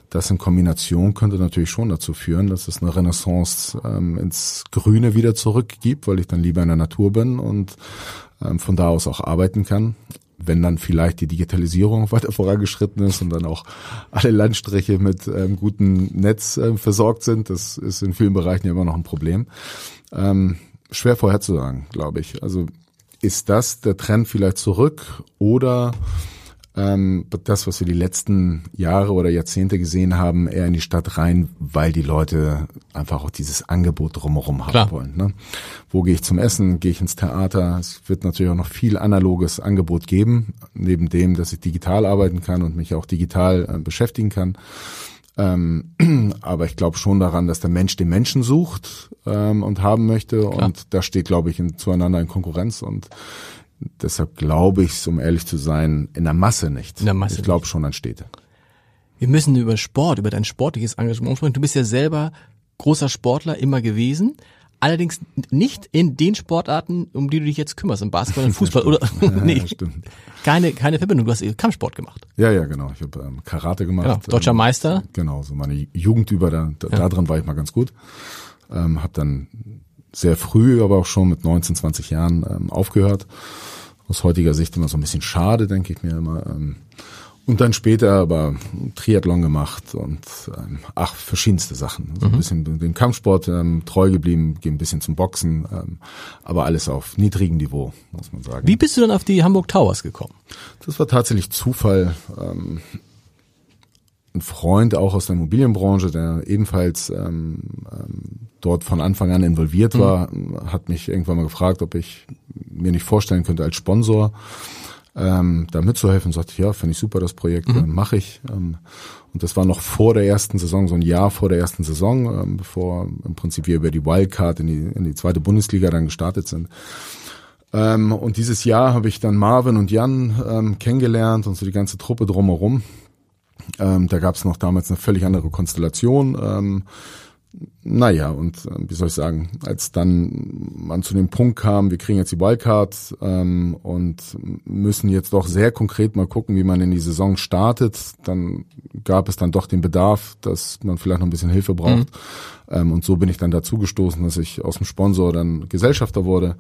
das in Kombination könnte natürlich schon dazu führen, dass es eine Renaissance ähm, ins Grüne wieder zurückgibt, weil ich dann lieber in der Natur bin und ähm, von da aus auch arbeiten kann. Wenn dann vielleicht die Digitalisierung weiter vorangeschritten ist und dann auch alle Landstriche mit ähm, gutem Netz äh, versorgt sind, das ist in vielen Bereichen ja immer noch ein Problem. Ähm, schwer vorherzusagen, glaube ich. Also ist das der Trend vielleicht zurück oder ähm, das, was wir die letzten Jahre oder Jahrzehnte gesehen haben, eher in die Stadt rein, weil die Leute einfach auch dieses Angebot drumherum haben Klar. wollen. Ne? Wo gehe ich zum Essen? Gehe ich ins Theater? Es wird natürlich auch noch viel analoges Angebot geben, neben dem, dass ich digital arbeiten kann und mich auch digital äh, beschäftigen kann. Ähm, aber ich glaube schon daran, dass der Mensch den Menschen sucht ähm, und haben möchte. Klar. Und da steht, glaube ich, in, zueinander in Konkurrenz. Und deshalb glaube ich, um ehrlich zu sein, in der Masse nicht. In der Masse ich glaube schon an Städte. Wir müssen über Sport, über dein sportliches Engagement sprechen. Du bist ja selber großer Sportler immer gewesen. Allerdings nicht in den Sportarten, um die du dich jetzt kümmerst, im Basketball und Fußball oder nee, Ja, stimmt. keine keine Verbindung. Du hast Kampfsport gemacht. Ja, ja, genau. Ich habe ähm, Karate gemacht. Ja, deutscher ähm, Meister. Genau, so meine Jugend über, da, da, da drin war ich mal ganz gut. Ähm, habe dann sehr früh, aber auch schon mit 19, 20 Jahren ähm, aufgehört. Aus heutiger Sicht immer so ein bisschen schade, denke ich mir immer. Ähm, und dann später aber Triathlon gemacht und ähm, ach, verschiedenste Sachen. So ein bisschen dem Kampfsport ähm, treu geblieben, gehe ein bisschen zum Boxen, ähm, aber alles auf niedrigem Niveau, muss man sagen. Wie bist du dann auf die Hamburg Towers gekommen? Das war tatsächlich Zufall. Ähm, ein Freund auch aus der Immobilienbranche, der ebenfalls ähm, ähm, dort von Anfang an involviert war, hat mich irgendwann mal gefragt, ob ich mir nicht vorstellen könnte, als Sponsor ähm, da mitzuhelfen. Sagte ich, ja, finde ich super, das Projekt, äh, mache ich. Ähm, und das war noch vor der ersten Saison, so ein Jahr vor der ersten Saison, ähm, bevor im Prinzip wir über die Wildcard in die, in die zweite Bundesliga dann gestartet sind. Ähm, und dieses Jahr habe ich dann Marvin und Jan ähm, kennengelernt und so die ganze Truppe drumherum. Ähm, da gab es noch damals eine völlig andere Konstellation. Ähm, naja, und äh, wie soll ich sagen, als dann man zu dem Punkt kam, wir kriegen jetzt die Wildcard ähm, und müssen jetzt doch sehr konkret mal gucken, wie man in die Saison startet, dann gab es dann doch den Bedarf, dass man vielleicht noch ein bisschen Hilfe braucht. Ähm, und so bin ich dann dazu gestoßen, dass ich aus dem Sponsor dann Gesellschafter wurde.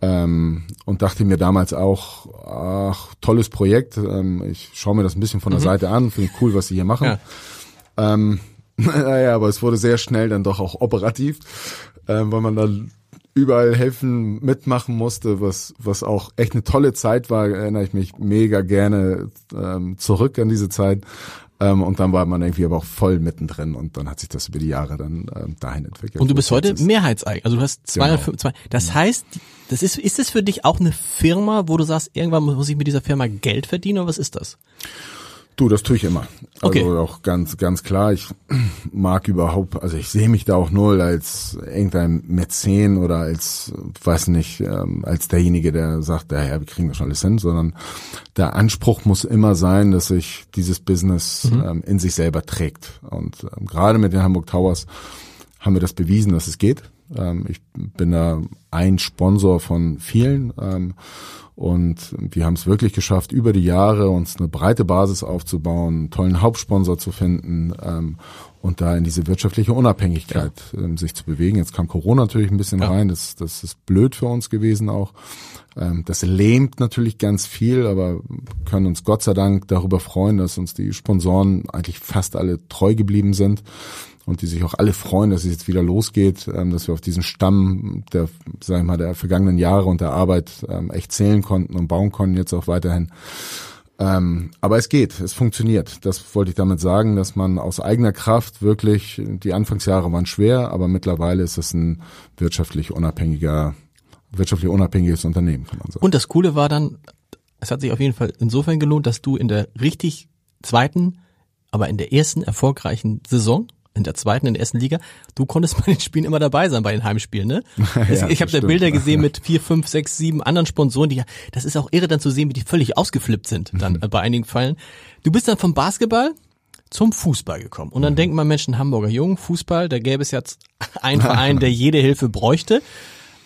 Ähm, und dachte mir damals auch, ach, tolles Projekt. Ähm, ich schaue mir das ein bisschen von der Seite an, finde ich cool, was sie hier machen. Ja. Ähm, naja, aber es wurde sehr schnell dann doch auch operativ, ähm, weil man dann überall helfen, mitmachen musste, was, was auch echt eine tolle Zeit war, erinnere ich mich mega gerne ähm, zurück an diese Zeit. Ähm, und dann war man irgendwie aber auch voll mittendrin und dann hat sich das über die Jahre dann ähm, dahin entwickelt. Und du bist heute. Mehrheitseigner. Also du hast 205, das heißt, das ist, ist es für dich auch eine Firma, wo du sagst, irgendwann muss ich mit dieser Firma Geld verdienen oder was ist das? Du, das tue ich immer. Also Okay. auch ganz, ganz klar. Ich mag überhaupt, also ich sehe mich da auch null als irgendein Mäzen oder als, weiß nicht, ähm, als derjenige, der sagt, ja, ja, wir kriegen das schon alles hin, sondern der Anspruch muss immer sein, dass sich dieses Business ähm, in sich selber trägt. Und ähm, gerade mit den Hamburg Towers haben wir das bewiesen, dass es geht. Ähm, ich bin da ein Sponsor von vielen. Ähm, und wir haben es wirklich geschafft, über die Jahre uns eine breite Basis aufzubauen, einen tollen Hauptsponsor zu finden ähm, und da in diese wirtschaftliche Unabhängigkeit ähm, sich zu bewegen. Jetzt kam Corona natürlich ein bisschen Ja. rein, das, das ist blöd für uns gewesen auch. Das lähmt natürlich ganz viel, aber können uns Gott sei Dank darüber freuen, dass uns die Sponsoren eigentlich fast alle treu geblieben sind und die sich auch alle freuen, dass es jetzt wieder losgeht, dass wir auf diesen Stamm der, sag ich mal, der vergangenen Jahre und der Arbeit ähm, echt zählen konnten und bauen konnten jetzt auch weiterhin. Ähm, aber es geht, es funktioniert. Das wollte ich damit sagen, dass man aus eigener Kraft wirklich, die Anfangsjahre waren schwer, aber mittlerweile ist es ein wirtschaftlich unabhängiger, wirtschaftlich unabhängiges Unternehmen, kann man sagen. Und das Coole war dann, es hat sich auf jeden Fall insofern gelohnt, dass du in der richtig zweiten, aber in der ersten erfolgreichen Saison, in der zweiten, in der ersten Liga, du konntest bei den Spielen immer dabei sein, bei den Heimspielen, ne? Ja, ich habe da. Bilder gesehen mit vier, fünf, sechs, sieben anderen Sponsoren, die, das ist auch irre dann zu sehen, wie die völlig ausgeflippt sind, dann bei einigen Fällen. Du bist dann vom Basketball zum Fußball gekommen. Und dann denken man Menschen, Hamburger Jungen, Fußball, da gäbe es jetzt einen Verein, der jede Hilfe bräuchte.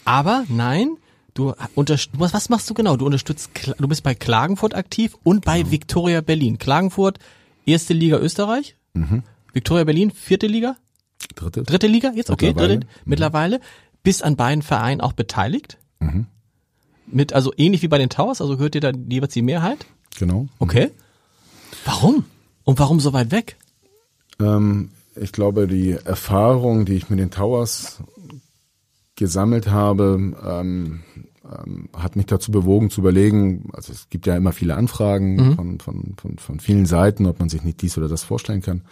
Aber nein, du was, was machst du genau? Du unterstützt, du bist bei Klagenfurt aktiv und bei Viktoria Berlin. Klagenfurt, erste Liga Österreich? Victoria Berlin, vierte Liga? Dritte. Dritte Liga jetzt? Okay, Mittlerweile. dritte. Mittlerweile. Bist an beiden Vereinen auch beteiligt? Mit, also ähnlich wie bei den Towers, also gehört dir da jeweils die Mehrheit? Genau. Okay. Warum? Und warum so weit weg? Ähm, ich glaube, die Erfahrung, die ich mit den Towers gesammelt habe, ähm, ähm, hat mich dazu bewogen zu überlegen, also es gibt ja immer viele Anfragen von, von, von, von vielen Seiten, ob man sich nicht dies oder das vorstellen kann.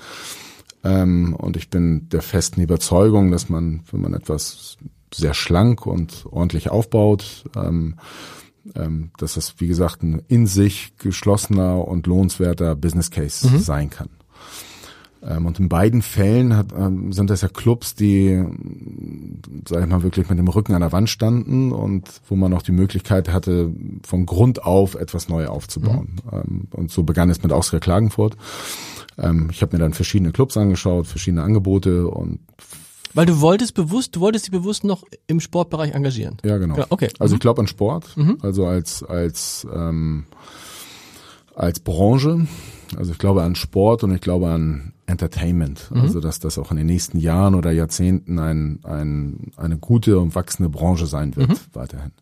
Ähm, und ich bin der festen Überzeugung, dass man, wenn man etwas sehr schlank und ordentlich aufbaut, ähm, ähm, dass das, wie gesagt, ein in sich geschlossener und lohnenswerter Business Case sein kann. Und in beiden Fällen hat, sind das ja Clubs, die, sag ich mal, wirklich mit dem Rücken an der Wand standen und wo man auch die Möglichkeit hatte, von Grund auf etwas neu aufzubauen. Ähm, und so begann es mit Austria Klagenfurt. Ähm, ich habe mir dann verschiedene Clubs angeschaut, verschiedene Angebote und Weil du wolltest bewusst, du wolltest dich bewusst noch im Sportbereich engagieren. Ja, genau. Ja, okay. Also Mhm. ich glaube an Sport, also als als ähm, als Branche. Also ich glaube an Sport und ich glaube an Entertainment. Mhm. Also dass das auch in den nächsten Jahren oder Jahrzehnten ein, ein, eine gute und wachsende Branche sein wird Mhm. weiterhin.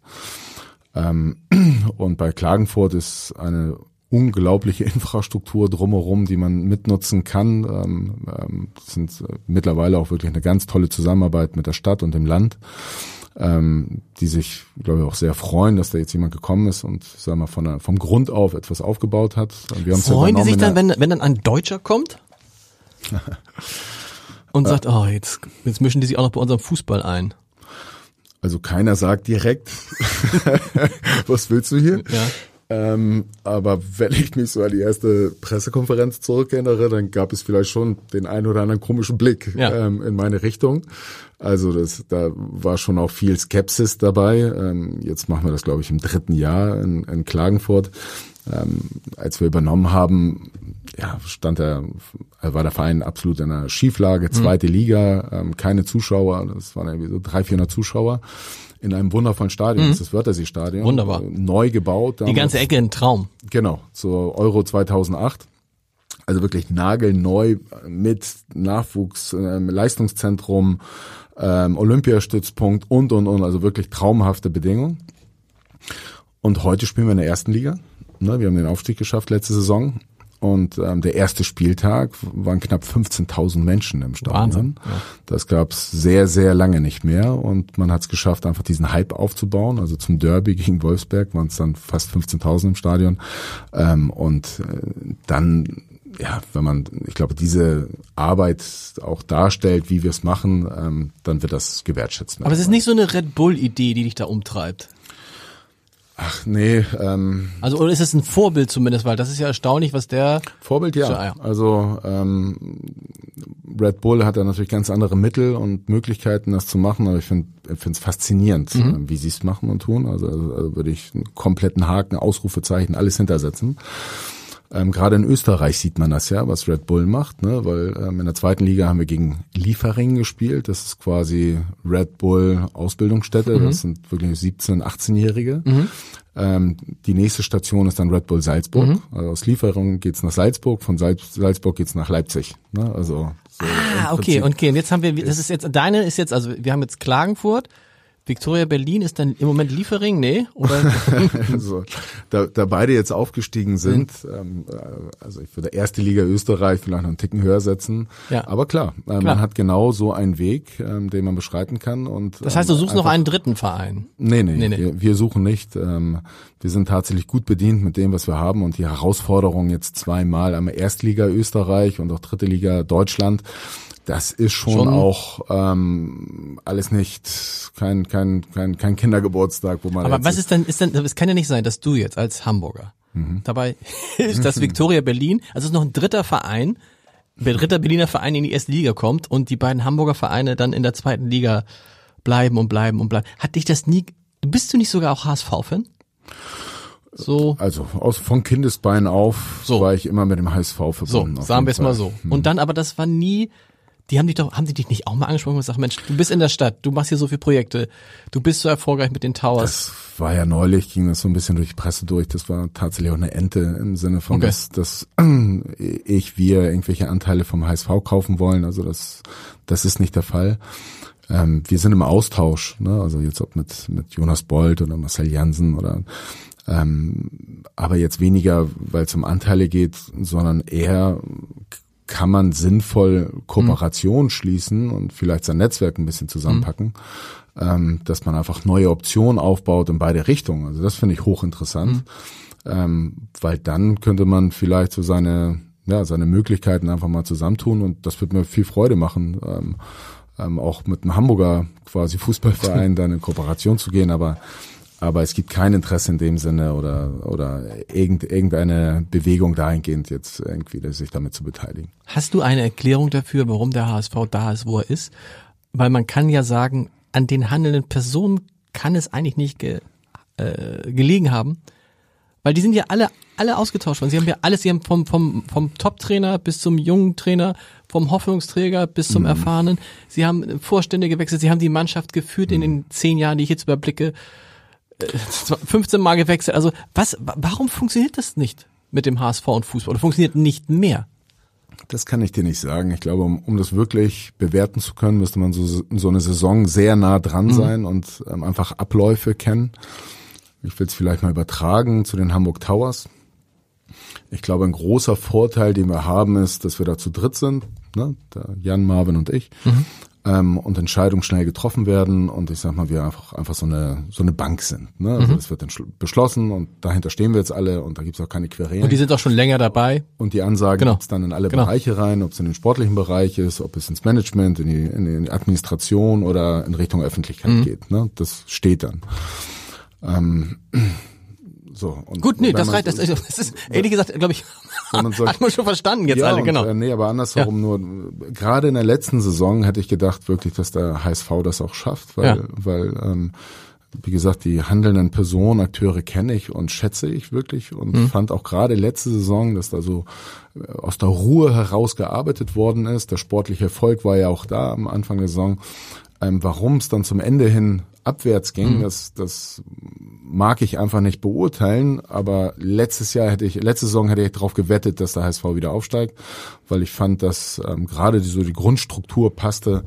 Ähm, und bei Klagenfurt ist eine unglaubliche Infrastruktur drumherum, die man mitnutzen kann. Ähm, ähm, das sind äh, mittlerweile auch wirklich eine ganz tolle Zusammenarbeit mit der Stadt und dem Land, ähm, die sich, glaube ich, auch sehr freuen, dass da jetzt jemand gekommen ist und, sagen wir, von vom Grund auf etwas aufgebaut hat. Wir haben's ja Freuen die sich dann, wenn, wenn dann ein Deutscher kommt? Und sagt, oh, jetzt, jetzt mischen die sich auch noch bei unserem Fußball ein. Also keiner sagt direkt, was willst du hier? Ja. Ähm, aber wenn ich mich so an die erste Pressekonferenz zurückerinnere, dann gab es vielleicht schon den einen oder anderen komischen Blick Ja. ähm, in meine Richtung. Also das, da war schon auch viel Skepsis dabei. Ähm, jetzt machen wir das, glaube ich, im dritten Jahr in, in Klagenfurt. Ähm, als wir übernommen haben, ja, stand der, war der Verein absolut in einer Schieflage, zweite Liga, ähm, keine Zuschauer, das waren irgendwie so 300, 400 Zuschauer in einem wundervollen Stadion, das ist das Wörthersee-Stadion. Wunderbar. Äh, Neu gebaut. Die ganze Ecke ein Traum. Genau, zur Euro 2008. Also wirklich nagelneu mit Nachwuchs, ähm, Leistungszentrum, ähm, Olympiastützpunkt und, und, und. Also wirklich traumhafte Bedingungen. Und heute spielen wir in der ersten Liga. Ne, wir haben den Aufstieg geschafft letzte Saison. Und ähm, der erste Spieltag waren knapp 15.000 Menschen im Stadion. Wahnsinn, ja. Das gab's sehr, sehr lange nicht mehr. Und man hat es geschafft, einfach diesen Hype aufzubauen. Also zum Derby gegen Wolfsberg waren es dann fast 15.000 im Stadion. Ähm, und äh, dann, ja, wenn man, ich glaube, diese Arbeit auch darstellt, wie wir es machen, ähm, dann wird das gewertschätzt. Aber es ist nicht so eine Red Bull-Idee, die dich da umtreibt. Ach nee, ähm, Also, oder ist es ein Vorbild zumindest, weil das ist ja erstaunlich, was der, Vorbild ja. So, ah ja. Also ähm, Red Bull hat da natürlich ganz andere Mittel und Möglichkeiten, das zu machen, aber ich finde es faszinierend, Mhm. äh, wie sie es machen und tun. Also, also, also würde ich einen kompletten Haken, Ausrufezeichen, alles hintersetzen. Ähm, Gerade in Österreich sieht man das ja, was Red Bull macht, ne? weil ähm, in der zweiten Liga haben wir gegen Liefering gespielt. Das ist quasi Red Bull Ausbildungsstätte. Mhm. Das sind wirklich 17-, 18-Jährige. Ähm, die nächste Station ist dann Red Bull Salzburg. Mhm. Also aus Lieferung geht's nach Salzburg, von Salz Salzburg geht's nach Leipzig. Ne? Also so ah, okay, okay, und jetzt haben wir, das ist jetzt, deine ist jetzt, also wir haben jetzt Klagenfurt, Victoria Berlin ist dann im Moment Liefering, nee, oder? also, da, da beide jetzt aufgestiegen sind, Mhm. ähm, äh, also ich würde erste Liga Österreich vielleicht noch einen Ticken höher setzen. Ja. Aber klar, äh, Klar. man hat genau so einen Weg, ähm, den man beschreiten kann. Und, Das heißt, du ähm, suchst noch einfach- einen dritten Verein. Nee, nee, Nee, nee. Wir, wir suchen nicht. Ähm, wir sind tatsächlich gut bedient mit dem, was wir haben und die Herausforderung jetzt zweimal, einmal Erstliga Österreich und auch dritte Liga Deutschland. Das ist schon, Schon- auch ähm, alles nicht kein kein kein kein Kindergeburtstag, wo man Aber was ist denn, ist denn, es kann ja nicht sein, dass du jetzt als Hamburger Mhm. dabei ist, dass Victoria Berlin, also es ist noch ein dritter Verein, der dritter Berliner Verein in die erste Liga kommt und die beiden Hamburger Vereine dann in der zweiten Liga bleiben und bleiben und bleiben. Hat dich das nie, bist du nicht sogar auch HSV-Fan? So, also aus von Kindesbein auf So. war ich immer mit dem HSV so, verbunden. auf sagen wir es mal so. Und dann, aber das war nie Die haben dich doch, haben die dich nicht auch mal angesprochen und gesagt, Mensch, du bist in der Stadt, du machst hier so viele Projekte, du bist so erfolgreich mit den Towers. Das war ja neulich, ging das so ein bisschen durch die Presse durch. Das war tatsächlich auch eine Ente im Sinne von, Okay. dass, dass ich, wir irgendwelche Anteile vom HSV kaufen wollen. Also das, das ist nicht der Fall. Ähm, wir sind im Austausch, ne? also jetzt ob mit, mit Jonas Bold oder Marcel Jansen oder ähm, aber jetzt weniger, weil es um Anteile geht, sondern eher kann man sinnvoll Kooperation schließen und vielleicht sein Netzwerk ein bisschen zusammenpacken, ähm, dass man einfach neue Optionen aufbaut in beide Richtungen. Also das finde ich hochinteressant, ähm, weil dann könnte man vielleicht so seine ja seine Möglichkeiten einfach mal zusammentun und das wird mir viel Freude machen. Ähm, ähm, auch mit einem Hamburger quasi Fußballverein dann in Kooperation zu gehen, aber aber es gibt kein Interesse in dem Sinne oder oder irgend, irgendeine Bewegung dahingehend jetzt irgendwie sich damit zu beteiligen. Hast du eine Erklärung dafür, warum der HSV da ist, wo er ist? Weil man kann ja sagen, an den handelnden Personen kann es eigentlich nicht ge, äh, gelegen haben, weil die sind ja alle alle ausgetauscht worden. Sie haben ja alles, sie haben vom vom vom Top-Trainer bis zum jungen Trainer, vom Hoffnungsträger bis zum erfahrenen. Sie haben Vorstände gewechselt, sie haben die Mannschaft geführt in den zehn Jahren, die ich jetzt überblicke. Äh, 15 Mal gewechselt. Also was? wa- Warum funktioniert das nicht mit dem HSV und Fußball? Oder funktioniert nicht mehr? Das kann ich dir nicht sagen. Ich glaube, um, um das wirklich bewerten zu können, müsste man so, so eine Saison sehr nah dran sein und ähm, einfach Abläufe kennen. Ich will es vielleicht mal übertragen zu den Hamburg Towers. Ich glaube, ein großer Vorteil, den wir haben, ist, dass wir da zu dritt sind, ne? der Jan, Marvin und ich, ähm, und Entscheidungen schnell getroffen werden und ich sag mal, wir einfach einfach so eine so eine Bank sind. Ne? Also das wird dann schl- beschlossen und dahinter stehen wir jetzt alle und da gibt's auch keine Querelen. Und die sind auch schon länger dabei. Und die Ansagen Genau. gibt's dann in alle Genau. Bereiche rein, ob es in den sportlichen Bereich ist, ob es ins Management, in die, in die Administration oder in Richtung Öffentlichkeit Mhm. geht. Ne? Das steht dann. Ähm, so, und Gut, nee, wenn das reicht. Das, das ist, ehrlich gesagt, glaube ich, Wenn man sagt- hat man schon verstanden jetzt ja, alle, und, genau. Äh, nee, aber andersherum nur, gerade in der letzten Saison hätte ich gedacht wirklich, dass der HSV das auch schafft, weil, Ja. weil ähm, wie gesagt, die handelnden Personen, Akteure kenne ich und schätze ich wirklich und Mhm. fand auch gerade letzte Saison, dass da so äh, aus der Ruhe heraus gearbeitet worden ist. Der sportliche Erfolg war ja auch da am Anfang der Saison. Ähm, Warum es dann zum Ende hin abwärts Mhm. ging, das, das mag ich einfach nicht beurteilen, aber letztes Jahr hätte ich, letzte Saison hätte ich darauf gewettet, dass der HSV wieder aufsteigt, weil ich fand, dass ähm, gerade die, so die Grundstruktur passte,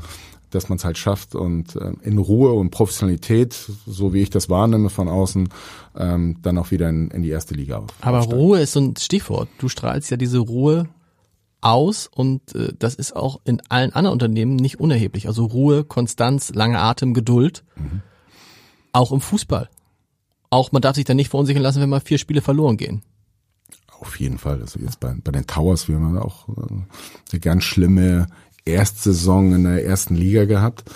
dass man es halt schafft und ähm, in Ruhe und Professionalität, so wie ich das wahrnehme von außen, ähm, dann auch wieder in, in die erste Liga auf. Aber aufsteigt. Ruhe ist so ein Stichwort. Du strahlst ja diese Ruhe aus und äh, das ist auch in allen anderen Unternehmen nicht unerheblich. Also Ruhe, Konstanz, lange Atem, Geduld. Auch im Fußball. Auch man darf sich da nicht verunsichern lassen, wenn mal vier Spiele verloren gehen. Auf jeden Fall. Also jetzt bei, bei den Towers, wir haben auch äh, eine ganz schlimme Erstsaison in der ersten Liga gehabt,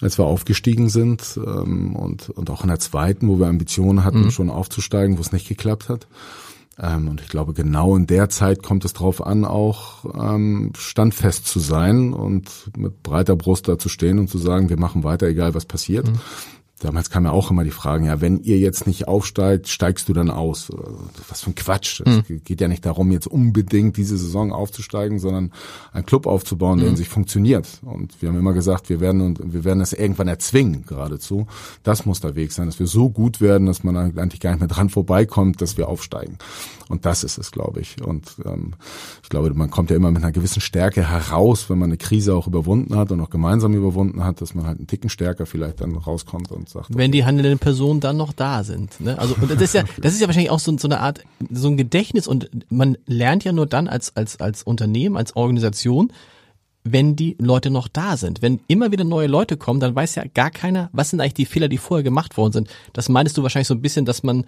als wir aufgestiegen sind ähm, und, und auch in der zweiten, wo wir Ambitionen hatten, schon aufzusteigen, wo es nicht geklappt hat. Ähm, und ich glaube, genau in der Zeit kommt es darauf an, auch ähm, standfest zu sein und mit breiter Brust da zu stehen und zu sagen, wir machen weiter, egal was passiert. Damals kam ja auch immer die Frage, ja, wenn ihr jetzt nicht aufsteigt, steigst du dann aus? Was für ein Quatsch. Es geht ja nicht darum, jetzt unbedingt diese Saison aufzusteigen, sondern einen Club aufzubauen, der in sich funktioniert. Und wir haben immer gesagt, wir werden und wir werden es irgendwann erzwingen, geradezu. Das muss der Weg sein, dass wir so gut werden, dass man eigentlich gar nicht mehr dran vorbeikommt, dass wir aufsteigen. Und das ist es, glaube ich. Und ähm, ich glaube, man kommt ja immer mit einer gewissen Stärke heraus, wenn man eine Krise auch überwunden hat und auch gemeinsam überwunden hat, dass man halt einen Ticken stärker vielleicht dann rauskommt und sagt, Wenn die handelnden Personen dann noch da sind. Ne? Also und das ist ja, das ist ja wahrscheinlich auch so, so eine Art, so ein Gedächtnis und man lernt ja nur dann als als als Unternehmen, als Organisation, wenn die Leute noch da sind. Wenn immer wieder neue Leute kommen, dann weiß ja gar keiner, was sind eigentlich die Fehler, die vorher gemacht worden sind. Das meinst du wahrscheinlich so ein bisschen, dass man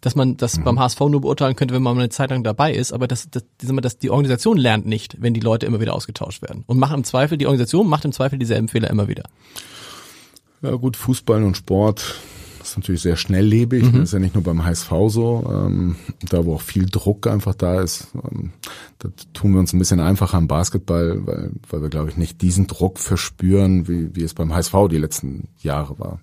dass man das beim HSV nur beurteilen könnte, wenn man mal eine Zeit lang dabei ist, aber das, das, das die Organisation lernt nicht, wenn die Leute immer wieder ausgetauscht werden. Und macht im Zweifel, die Organisation macht im Zweifel dieselben Fehler immer wieder. Ja gut, Fußball und Sport ist natürlich sehr schnelllebig. Das ist ja nicht nur beim HSV so. Ähm, da wo auch viel Druck einfach da ist, ähm, da tun wir uns ein bisschen einfacher am Basketball, weil, weil wir, glaube ich, nicht diesen Druck verspüren, wie, wie es beim HSV die letzten Jahre war.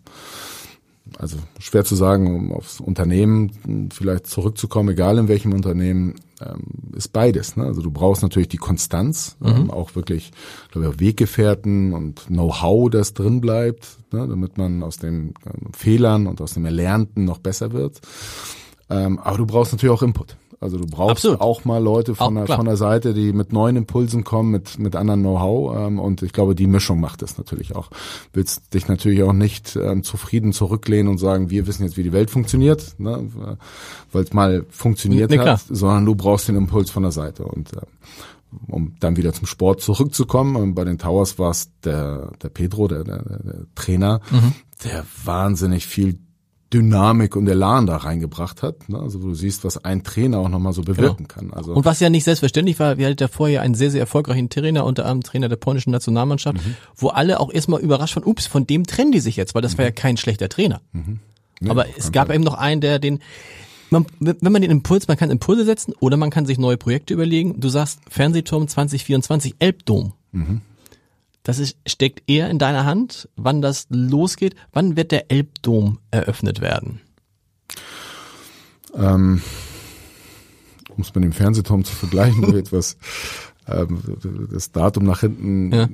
Also schwer zu sagen, um aufs Unternehmen vielleicht zurückzukommen, egal in welchem Unternehmen, ähm, ist beides. Ne? Also du brauchst natürlich die Konstanz, mhm. ähm, auch wirklich glaube ich, Weggefährten und Know-how, das drin bleibt, ne? damit man aus den ähm, Fehlern und aus dem Erlernten noch besser wird. Ähm, aber du brauchst natürlich auch Input. Also du brauchst Absolut. auch mal Leute von, der, von der Seite, die mit neuen Impulsen kommen, mit, mit anderen Know-how. Ähm, und ich glaube, die Mischung macht das natürlich auch. Willst dich natürlich auch nicht ähm, zufrieden zurücklehnen und sagen, wir wissen jetzt, wie die Welt funktioniert, ne? weil es mal funktioniert nee, hat, sondern du brauchst den Impuls von der Seite. Und äh, um dann wieder zum Sport zurückzukommen, und bei den Towers war es der, der Pedro, der, der, der Trainer, mhm. der wahnsinnig viel Dynamik und Elan da reingebracht hat. Ne? Also wo du siehst, was ein Trainer auch nochmal so bewirken genau. kann. Also und was ja nicht selbstverständlich war, wir hatten ja vorher einen sehr, sehr erfolgreichen Trainer, unter anderem Trainer der polnischen Nationalmannschaft, mhm. wo alle auch erstmal überrascht waren, ups, von dem trennen die sich jetzt, weil das mhm. war ja kein schlechter Trainer. Mhm. Nee, Aber es gab eben noch einen, der den, man, wenn man den Impuls, man kann Impulse setzen oder man kann sich neue Projekte überlegen. Du sagst Fernsehturm 2024 Elbdom. Mhm. Das ist, steckt eher in deiner Hand, wann das losgeht. Wann wird der Elbdom eröffnet werden? Ähm, um es mit dem Fernsehturm zu vergleichen, wo etwas ähm, das Datum nach hinten ja.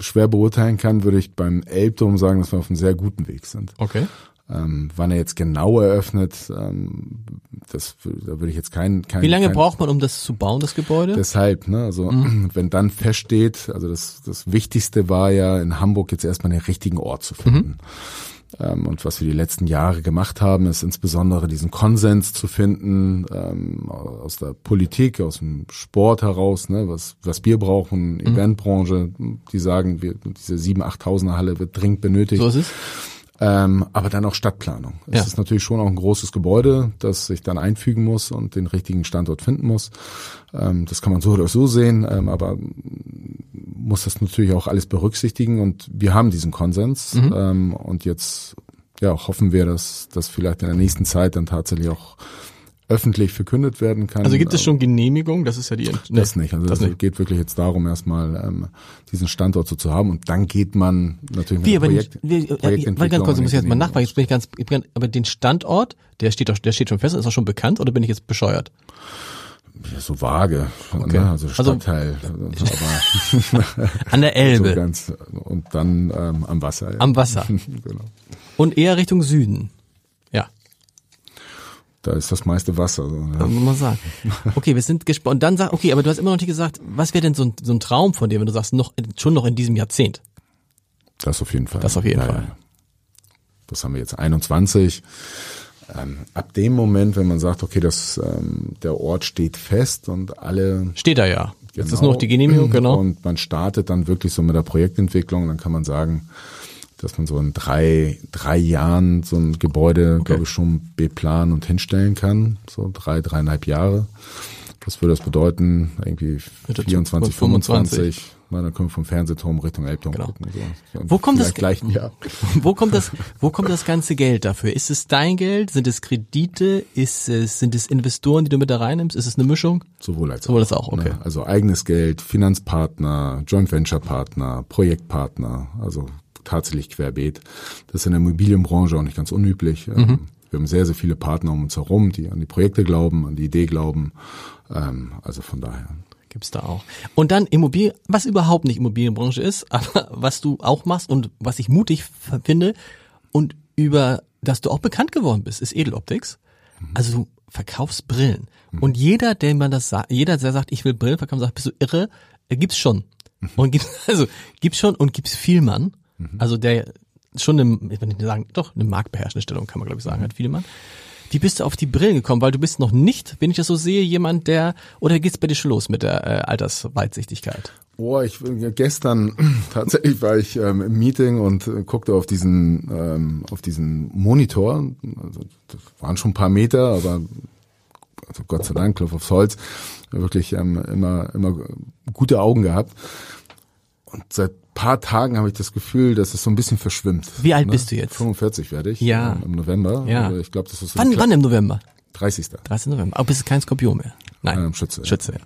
schwer beurteilen kann, würde ich beim Elbdom sagen, dass wir auf einem sehr guten Weg sind. Okay. Ähm, wann er jetzt genau eröffnet, ähm, das da würde ich jetzt keinen. Kein, Wie lange kein, braucht man, um das zu bauen, das Gebäude? Deshalb, ne, also mhm. wenn dann feststeht, also das, das Wichtigste war ja in Hamburg jetzt erstmal den richtigen Ort zu finden. Mhm. Ähm, und was wir die letzten Jahre gemacht haben, ist insbesondere diesen Konsens zu finden ähm, aus der Politik, aus dem Sport heraus, ne, was, was wir brauchen, mhm. Eventbranche, die sagen, wir, diese 7.000, 8.000er Halle wird dringend benötigt. So ist es. Ähm, aber dann auch Stadtplanung. Es ja. ist natürlich schon auch ein großes Gebäude, das sich dann einfügen muss und den richtigen Standort finden muss. Ähm, das kann man so oder so sehen, ähm, aber muss das natürlich auch alles berücksichtigen und wir haben diesen Konsens mhm. ähm, und jetzt ja, hoffen wir, dass das vielleicht in der nächsten Zeit dann tatsächlich auch öffentlich verkündet werden kann. Also gibt es schon Genehmigung? Das ist ja die. Nee, das nicht. Also das es geht wirklich jetzt darum, erstmal ähm, diesen Standort so zu haben und dann geht man natürlich wie, mit Projekt, nicht, wie, Projektentwicklung. Weil ganz kurz, ich muss jetzt mal nachfragen. Jetzt bin ich ganz, ich bin, aber den Standort, der steht doch, der steht schon fest, ist auch schon bekannt oder bin ich jetzt bescheuert? Ja, so vage, okay. ne? also, also Stadtteil, also, aber an der Elbe so ganz, und dann ähm, am Wasser. Ja. Am Wasser. genau. Und eher Richtung Süden. Da ist das meiste Wasser. So, ja. Muss man sagen. Okay, wir sind gespannt. Und dann sag, okay, aber du hast immer noch nicht gesagt, was wäre denn so ein, so ein Traum von dir, wenn du sagst, noch, schon noch in diesem Jahrzehnt? Das auf jeden Fall. Das auf jeden ja, Fall. Ja. Das haben wir jetzt 21. Ähm, ab dem Moment, wenn man sagt, okay, das, ähm, der Ort steht fest und alle. Steht da ja. Jetzt genau, ist noch die Genehmigung, genau. Und man startet dann wirklich so mit der Projektentwicklung, dann kann man sagen, dass man so in drei, drei Jahren so ein Gebäude, okay. glaube ich, schon beplanen und hinstellen kann. So drei, dreieinhalb Jahre. Was würde das bedeuten? Irgendwie 24, 25. Mal, dann können wir vom Fernsehturm Richtung Elbturm genau. gucken. So. Wo kommt das, wo kommt das, wo kommt das ganze Geld dafür? Ist es dein Geld? Sind es Kredite? Ist es, sind es Investoren, die du mit da reinnimmst? Ist es eine Mischung? Sowohl als Sowohl auch. Sowohl als auch, okay. Ne? Also eigenes Geld, Finanzpartner, Joint Venture Partner, Projektpartner, also tatsächlich querbeet. Das ist in der Immobilienbranche auch nicht ganz unüblich. Ähm, mhm. Wir haben sehr, sehr viele Partner um uns herum, die an die Projekte glauben, an die Idee glauben. Ähm, also von daher. Gibt's da auch. Und dann Immobilien, was überhaupt nicht Immobilienbranche ist, aber was du auch machst und was ich mutig finde und über das du auch bekannt geworden bist, ist Edeloptics. Mhm. Also du verkaufst Brillen. Mhm. Und jeder, der man das sagt, jeder, der sagt, ich will Brillen verkaufen, sagt, bist du irre, gibt's schon. Mhm. Und gibt's, also gibt's schon und gibt's viel Mann. Mhm. Also der schon eine, ich will nicht sagen, doch eine marktbeherrschende Stellung, kann man glaube ich sagen, mhm. hat Wiedemann. Wie bist du auf die Brillen gekommen? Weil du bist noch nicht, wenn ich das so sehe, jemand, der, oder geht's bei dir schon los mit der äh, Altersweitsichtigkeit? Oh, ich gestern tatsächlich war ich ähm, im Meeting und äh, guckte auf diesen ähm, auf diesen Monitor. Also, das waren schon ein paar Meter, aber also Gott sei Dank, Klopf aufs Holz, wirklich ähm, immer immer gute Augen gehabt. Und seit paar Tagen habe ich das Gefühl, dass es so ein bisschen verschwimmt. Wie alt ne? bist du jetzt? 45 werde ich. Ja. Ähm, Im November. Ja. Ich glaube, das ist so wann, wann im November? 30. 30. November. Aber bist du kein Skorpion mehr? Nein. Ähm, Schütze. Schütze, ja.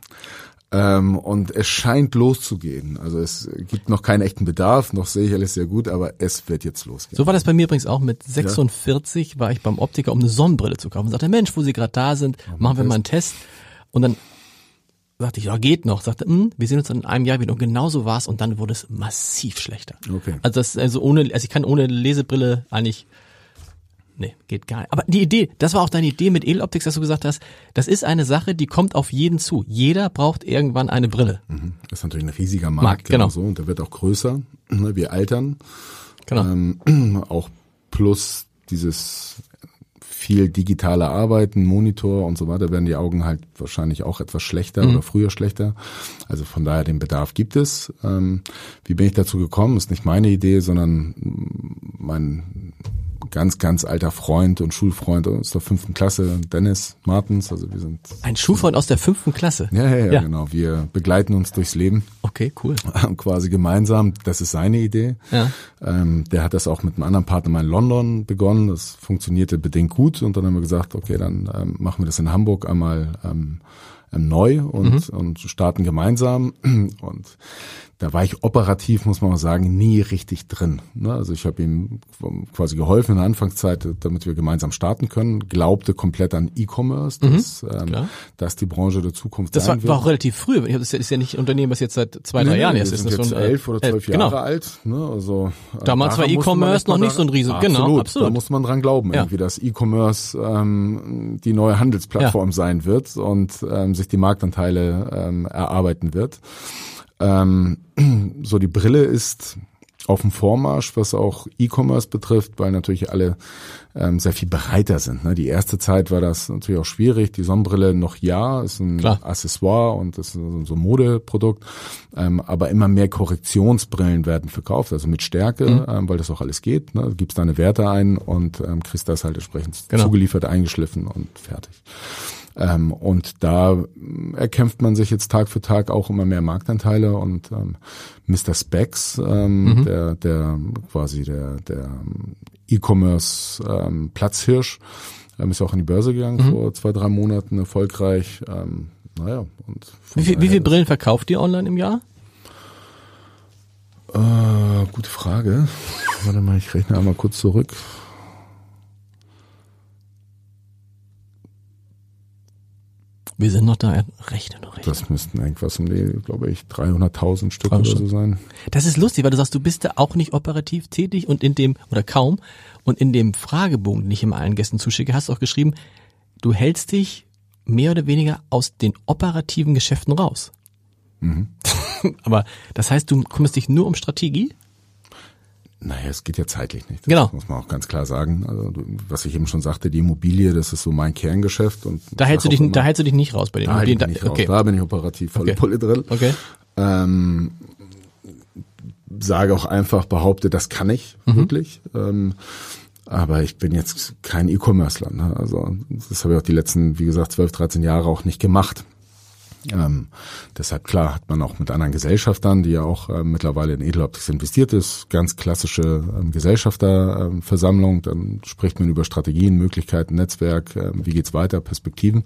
Ähm, und es scheint loszugehen. Also es gibt noch keinen echten Bedarf, noch sehe ich alles sehr gut, aber es wird jetzt losgehen. So war das bei mir übrigens auch. Mit 46 ja. war ich beim Optiker, um eine Sonnenbrille zu kaufen. Und sagte, Mensch, wo Sie gerade da sind, machen, machen wir mal einen Test. Und dann sagte ich, ja, geht noch. Sagte, hm, wir sehen uns dann in einem Jahr wieder. Und genauso war es. Und dann wurde es massiv schlechter. Okay. Also das, also ohne, also ich kann ohne Lesebrille eigentlich Nee, geht gar nicht. Aber die Idee, das war auch deine Idee mit Edeloptics, dass du gesagt hast, das ist eine Sache, die kommt auf jeden zu. Jeder braucht irgendwann eine Brille. Mhm. Das ist natürlich ein riesiger Markt. Markt genau. So, und der wird auch größer. Ne, wir altern. Genau. Ähm, auch plus dieses viel digitale Arbeiten, Monitor und so weiter, werden die Augen halt wahrscheinlich auch etwas schlechter mhm. oder früher schlechter. Also von daher den Bedarf gibt es. Ähm, wie bin ich dazu gekommen? Ist nicht meine Idee, sondern mein ganz, ganz alter Freund und Schulfreund aus der fünften Klasse, Dennis Martens. Also wir sind ein Schulfreund aus der fünften Klasse. Ja, ja, ja, ja. genau. Wir begleiten uns durchs Leben. Okay, cool. Quasi gemeinsam. Das ist seine Idee. Ja. Ähm, der hat das auch mit einem anderen Partner mal in London begonnen. Das funktionierte bedingt gut und dann haben wir gesagt, okay, dann ähm, machen wir das in Hamburg einmal ähm, ähm neu und, mhm. und starten gemeinsam. Und da war ich operativ, muss man mal sagen, nie richtig drin. Ne? Also ich habe ihm quasi geholfen in der Anfangszeit, damit wir gemeinsam starten können, glaubte komplett an E-Commerce, mhm, dass, ähm, dass die Branche der Zukunft das sein war, war auch relativ früh. Das ist ja nicht ein Unternehmen, was jetzt seit zwei, drei nee, Jahren nee, ist. Ist jetzt schon, elf oder zwölf äh, Jahre genau. alt. Ne? Also, äh, Damals war E-Commerce noch nicht so ein Riesen. Absolut, genau, absolut. Da muss man dran glauben, ja. irgendwie, dass E-Commerce ähm, die neue Handelsplattform ja. sein wird und ähm, sich die Marktanteile ähm, erarbeiten wird. Ähm, so die Brille ist auf dem Vormarsch, was auch E-Commerce betrifft, weil natürlich alle ähm, sehr viel breiter sind. Ne? Die erste Zeit war das natürlich auch schwierig. Die Sonnenbrille noch ja, ist ein Klar. Accessoire und ist so ein Modeprodukt. Ähm, aber immer mehr Korrektionsbrillen werden verkauft, also mit Stärke, mhm. ähm, weil das auch alles geht. Ne? Du gibst deine Werte ein und ähm, kriegst das halt entsprechend genau. zugeliefert, eingeschliffen und fertig. Ähm, und da erkämpft man sich jetzt Tag für Tag auch immer mehr Marktanteile und ähm, Mr. Specs, ähm, mhm. der, der quasi der, der E-Commerce ähm, Platzhirsch, ähm, ist auch an die Börse gegangen mhm. vor zwei, drei Monaten, erfolgreich. Ähm, naja, und wie, viel, wie viele Brillen verkauft ihr online im Jahr? Äh, gute Frage. Warte mal, ich rechne einmal kurz zurück. Wir sind noch da, rechne noch, rechne. Das müssten irgendwas um die, glaube ich, 300.000 Stück oder so sein. Das ist lustig, weil du sagst, du bist da auch nicht operativ tätig und in dem, oder kaum, und in dem Fragebogen, den ich immer allen Gästen zuschicke, hast du auch geschrieben, du hältst dich mehr oder weniger aus den operativen Geschäften raus. Mhm. Aber das heißt, du kümmerst dich nur um Strategie? Naja, es geht ja zeitlich nicht. Das genau. muss man auch ganz klar sagen. Also, was ich eben schon sagte, die Immobilie, das ist so mein Kerngeschäft. Und da hältst du dich, immer, da hältst du dich nicht raus bei den da Immobilien. Da, bin ich okay. raus. da bin ich operativ volle okay. Pulle drin. Okay. Ähm, sage auch einfach, behaupte, das kann ich mhm. wirklich. Ähm, aber ich bin jetzt kein E-Commercer. Ne? Also das habe ich auch die letzten, wie gesagt, 12, 13 Jahre auch nicht gemacht. Ähm, deshalb klar hat man auch mit anderen Gesellschaftern, die ja auch äh, mittlerweile in Edeloptics investiert ist, ganz klassische ähm, Gesellschafterversammlung. Dann spricht man über Strategien, Möglichkeiten, Netzwerk, äh, wie geht's weiter, Perspektiven.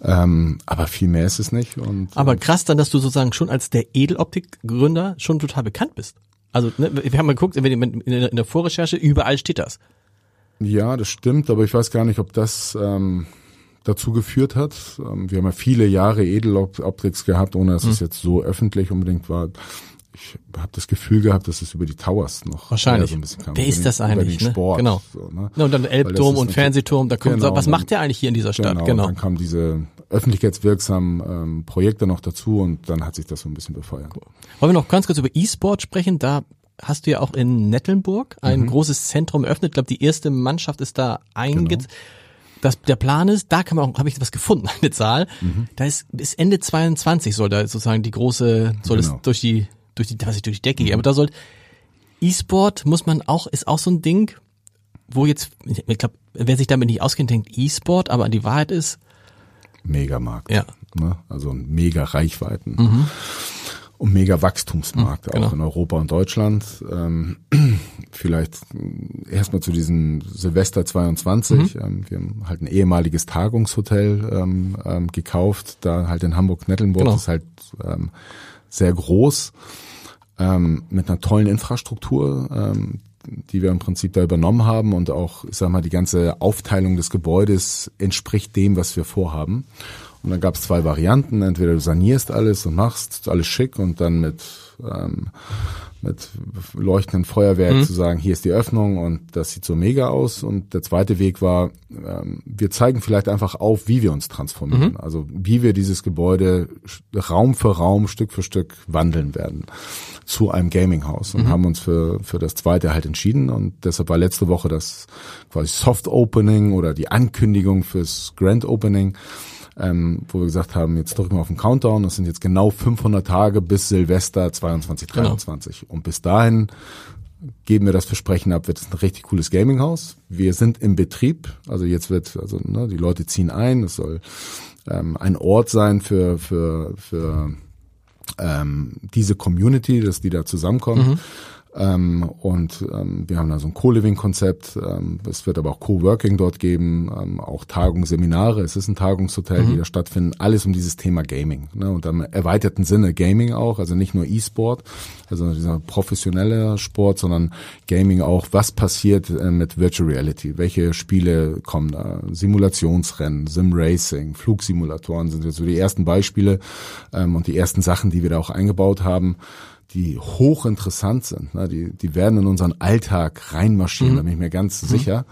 Ähm, aber viel mehr ist es nicht. Und, aber ähm, krass dann, dass du sozusagen schon als der Edeloptik-Gründer schon total bekannt bist. Also ne, wir haben mal geguckt, in der Vorrecherche, überall steht das. Ja, das stimmt, aber ich weiß gar nicht, ob das ähm, dazu geführt hat. Ähm, wir haben ja viele Jahre Edeloptics gehabt, ohne dass mhm. es jetzt so öffentlich unbedingt war. Ich habe das Gefühl gehabt, dass es über die Towers noch wahrscheinlich so ein bisschen kam. Wer ist das eigentlich? Den Sport, ne? Genau. So, ne? Ja, und dann Elbturm und Fernsehturm. Da kommt, genau, was macht der eigentlich hier in dieser Stadt? Genau. genau. Dann kamen diese öffentlichkeitswirksamen ähm, Projekte noch dazu und dann hat sich das so ein bisschen befeuert. Cool. Wollen wir noch ganz kurz über E-Sport sprechen? Da hast du ja auch in Nettelnburg ein mhm. großes Zentrum eröffnet. Ich glaube, die erste Mannschaft ist da einge genau das, der Plan ist, da kann man auch, habe ich was gefunden, eine Zahl. Mhm. Da ist bis Ende 22 soll da sozusagen die große, soll genau. es durch die, durch die, was ich durch die Decke mhm. gehe. Aber da soll E-Sport muss man auch, ist auch so ein Ding, wo jetzt, ich glaube, wer sich damit nicht auskennt, denkt E-Sport, aber die Wahrheit ist. Megamarkt. Ja. Ne? Also mega Reichweiten. Mhm und mega Wachstumsmarkt, mhm, genau. auch in Europa und Deutschland. Ähm, vielleicht erstmal zu diesem Silvester 22. Mhm. Ähm, wir haben halt ein ehemaliges Tagungshotel ähm, ähm, gekauft, da halt in Hamburg-Nettelnburg. Genau. Das ist halt ähm, sehr groß, ähm, mit einer tollen Infrastruktur, ähm, die wir im Prinzip da übernommen haben und auch, ich sag mal, die ganze Aufteilung des Gebäudes entspricht dem, was wir vorhaben. Und dann gab es zwei Varianten. Entweder du sanierst alles und machst alles schick und dann mit, ähm, mit leuchtenden Feuerwerk mhm. zu sagen, hier ist die Öffnung und das sieht so mega aus. Und der zweite Weg war, ähm, wir zeigen vielleicht einfach auf, wie wir uns transformieren. Mhm. Also wie wir dieses Gebäude Raum für Raum, Stück für Stück wandeln werden zu einem Gaming-Haus und mhm. haben uns für, für das zweite halt entschieden. Und deshalb war letzte Woche das quasi Soft Opening oder die Ankündigung fürs Grand Opening ähm, wo wir gesagt haben, jetzt drücken wir auf den Countdown, das sind jetzt genau 500 Tage bis Silvester 22, 23. Genau. Und bis dahin geben wir das Versprechen ab, wird es ein richtig cooles Gaming-Haus. Wir sind im Betrieb, also jetzt wird, also ne, die Leute ziehen ein, es soll ähm, ein Ort sein für, für, für ähm, diese Community, dass die da zusammenkommen. Mhm. Ähm, und ähm, wir haben da so ein Co-Living-Konzept. Ähm, es wird aber auch Co-Working dort geben, ähm, auch Tagungen, Seminare. Es ist ein Tagungshotel, mhm. die da stattfinden. Alles um dieses Thema Gaming. Ne? Und im erweiterten Sinne Gaming auch, also nicht nur E-Sport, also dieser professionelle Sport, sondern Gaming auch. Was passiert äh, mit Virtual Reality? Welche Spiele kommen da? Simulationsrennen, Sim-Racing, Flugsimulatoren sind jetzt so die ersten Beispiele ähm, und die ersten Sachen, die wir da auch eingebaut haben die hochinteressant sind. Ne? Die, die werden in unseren Alltag reinmarschieren, mhm. da bin ich mir ganz mhm. sicher.